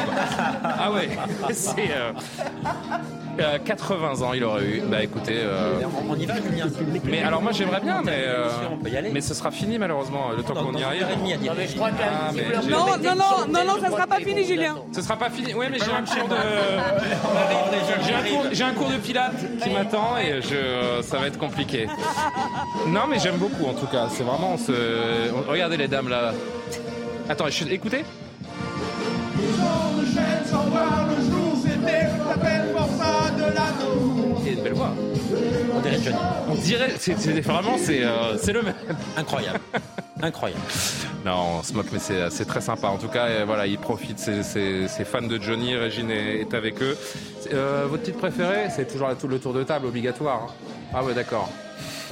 Ah ouais. C'est. Euh... 80 euh, ans, il aurait eu. Bah écoutez. Euh... On y va, Julien. Mais alors moi j'aimerais bien, mais. Euh... Mais ce sera fini malheureusement, le temps qu'on y arrive. Ah, non, non, non, non, non, ça sera pas fini, Julien. Ce sera pas fini. Oui, mais j'ai un cours de. J'ai un cours de pilates qui m'attend et je, ça va être compliqué. Non, mais j'aime beaucoup en tout cas. C'est vraiment. Ce... Regardez les dames là. Attends, écoutez. On dirait Johnny. On dirait, c'est, vraiment, c'est, euh, c'est le même. Incroyable. Incroyable. Non, on se moque, mais c'est, très sympa. En tout cas, voilà, il profite, c'est, fans de Johnny. Régine est, avec eux. Euh, votre titre préféré C'est toujours le tour de table obligatoire. Hein. Ah ouais, d'accord.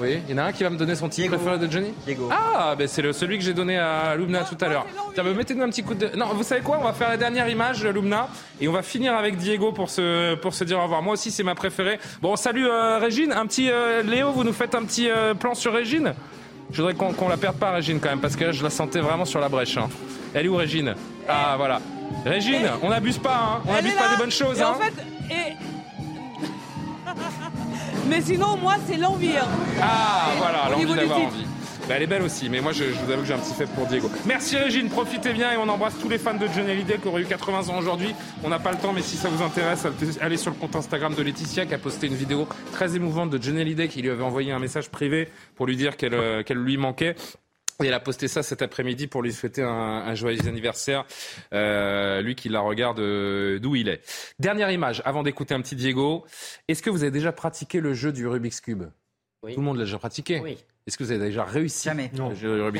Oui, il y en a un qui va me donner son titre préféré de Johnny? Diego. Ah, ben c'est le, celui que j'ai donné à Lumna tout à l'heure. Tiens, mettez-nous un petit coup de. Non, vous savez quoi? On va faire la dernière image, Lumna, et on va finir avec Diego pour se, pour se dire au revoir. Moi aussi, c'est ma préférée. Bon, salut euh, Régine. Un petit. Euh, Léo, vous nous faites un petit euh, plan sur Régine? Je voudrais qu'on la perde pas, Régine, quand même, parce que là, je la sentais vraiment sur la brèche. Hein. Elle est où, Régine? Ah, voilà. Régine, on n'abuse pas, hein. On n'abuse pas des bonnes choses, hein. En fait, mais sinon, moi, c'est l'envie. Hein. Ah, voilà, l'envie d'avoir envie. Bah, elle est belle aussi, mais moi je, vous avoue que j'ai un petit fait pour Diego. Merci Régine, profitez bien et on embrasse tous les fans de Johnny Hallyday qui auraient eu 80 ans aujourd'hui. On n'a pas le temps, mais si ça vous intéresse, allez sur le compte Instagram de Laetitia qui a posté une vidéo très émouvante de Johnny Hallyday qui lui avait envoyé un message privé pour lui dire qu'elle euh, lui manquait. Et elle a posté ça cet après-midi pour lui souhaiter un, joyeux anniversaire, euh, lui qui la regarde euh, d'où il est. Dernière image, avant d'écouter un petit Diego. Est-ce que vous avez déjà pratiqué le jeu du Rubik's Cube? Oui. Tout le monde l'a déjà pratiqué? Oui. Est-ce que vous avez déjà réussi Jamais. Cube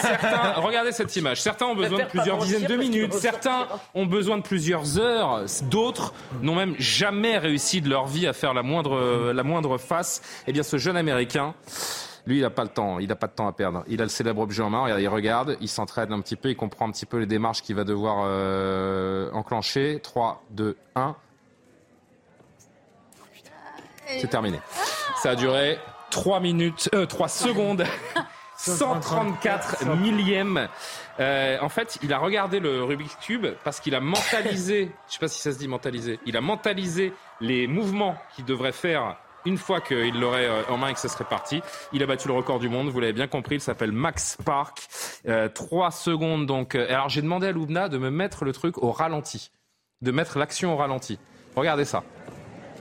Certains, regardez cette image. Certains ont besoin de plusieurs dizaines de minutes. Certains ont besoin de plusieurs heures. D'autres n'ont même jamais réussi de leur vie à faire la moindre, la moindre face. Eh bien, ce jeune Américain lui, il n'a pas le temps, il n'a pas de temps à perdre. Il a le célèbre objet en main, il regarde, il s'entraîne un petit peu, il comprend un petit peu les démarches qu'il va devoir euh, enclencher. 3, 2, 1. C'est terminé. Ça a duré 3 minutes, euh, 3 secondes. 134 millièmes. Euh, en fait, il a regardé le Rubik's Cube parce qu'il a mentalisé, je sais pas si ça se dit mentaliser, il a mentalisé les mouvements qu'il devrait faire une fois qu'il l'aurait euh, en main et que ce serait parti, il a battu le record du monde. Vous l'avez bien compris, il s'appelle Max Park. Euh, trois secondes donc. Euh, alors j'ai demandé à Loubna de me mettre le truc au ralenti, de mettre l'action au ralenti. Regardez ça.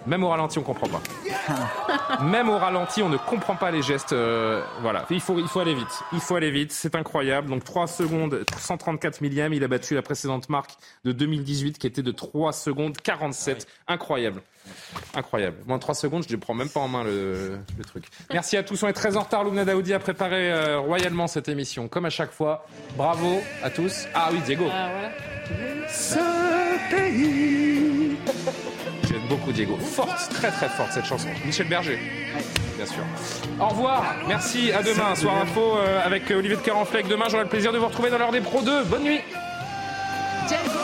Même au ralenti, on comprend pas. Même au ralenti, on ne comprend pas les gestes. Euh, voilà, il faut, il faut aller vite. Il faut aller vite, c'est incroyable. Donc 3 secondes, 134 millièmes. Il a battu la précédente marque de 2018 qui était de 3 secondes 47. Incroyable. Incroyable. Moins 3 secondes, je ne prends même pas en main le, truc. Merci à tous. On est très en retard. Loubna Daoudi a préparé euh, royalement cette émission, comme à chaque fois. Bravo à tous. Ah oui, Diego. Ah, voilà. Ce pays. Beaucoup Diego. Forte, très très forte cette chanson. Michel Berger. Bien sûr. Au revoir. Merci. À demain. Soir info euh, avec Olivier de Carenfleck. Demain, j'aurai le plaisir de vous retrouver dans l'heure des Pro 2. Bonne nuit. Diego.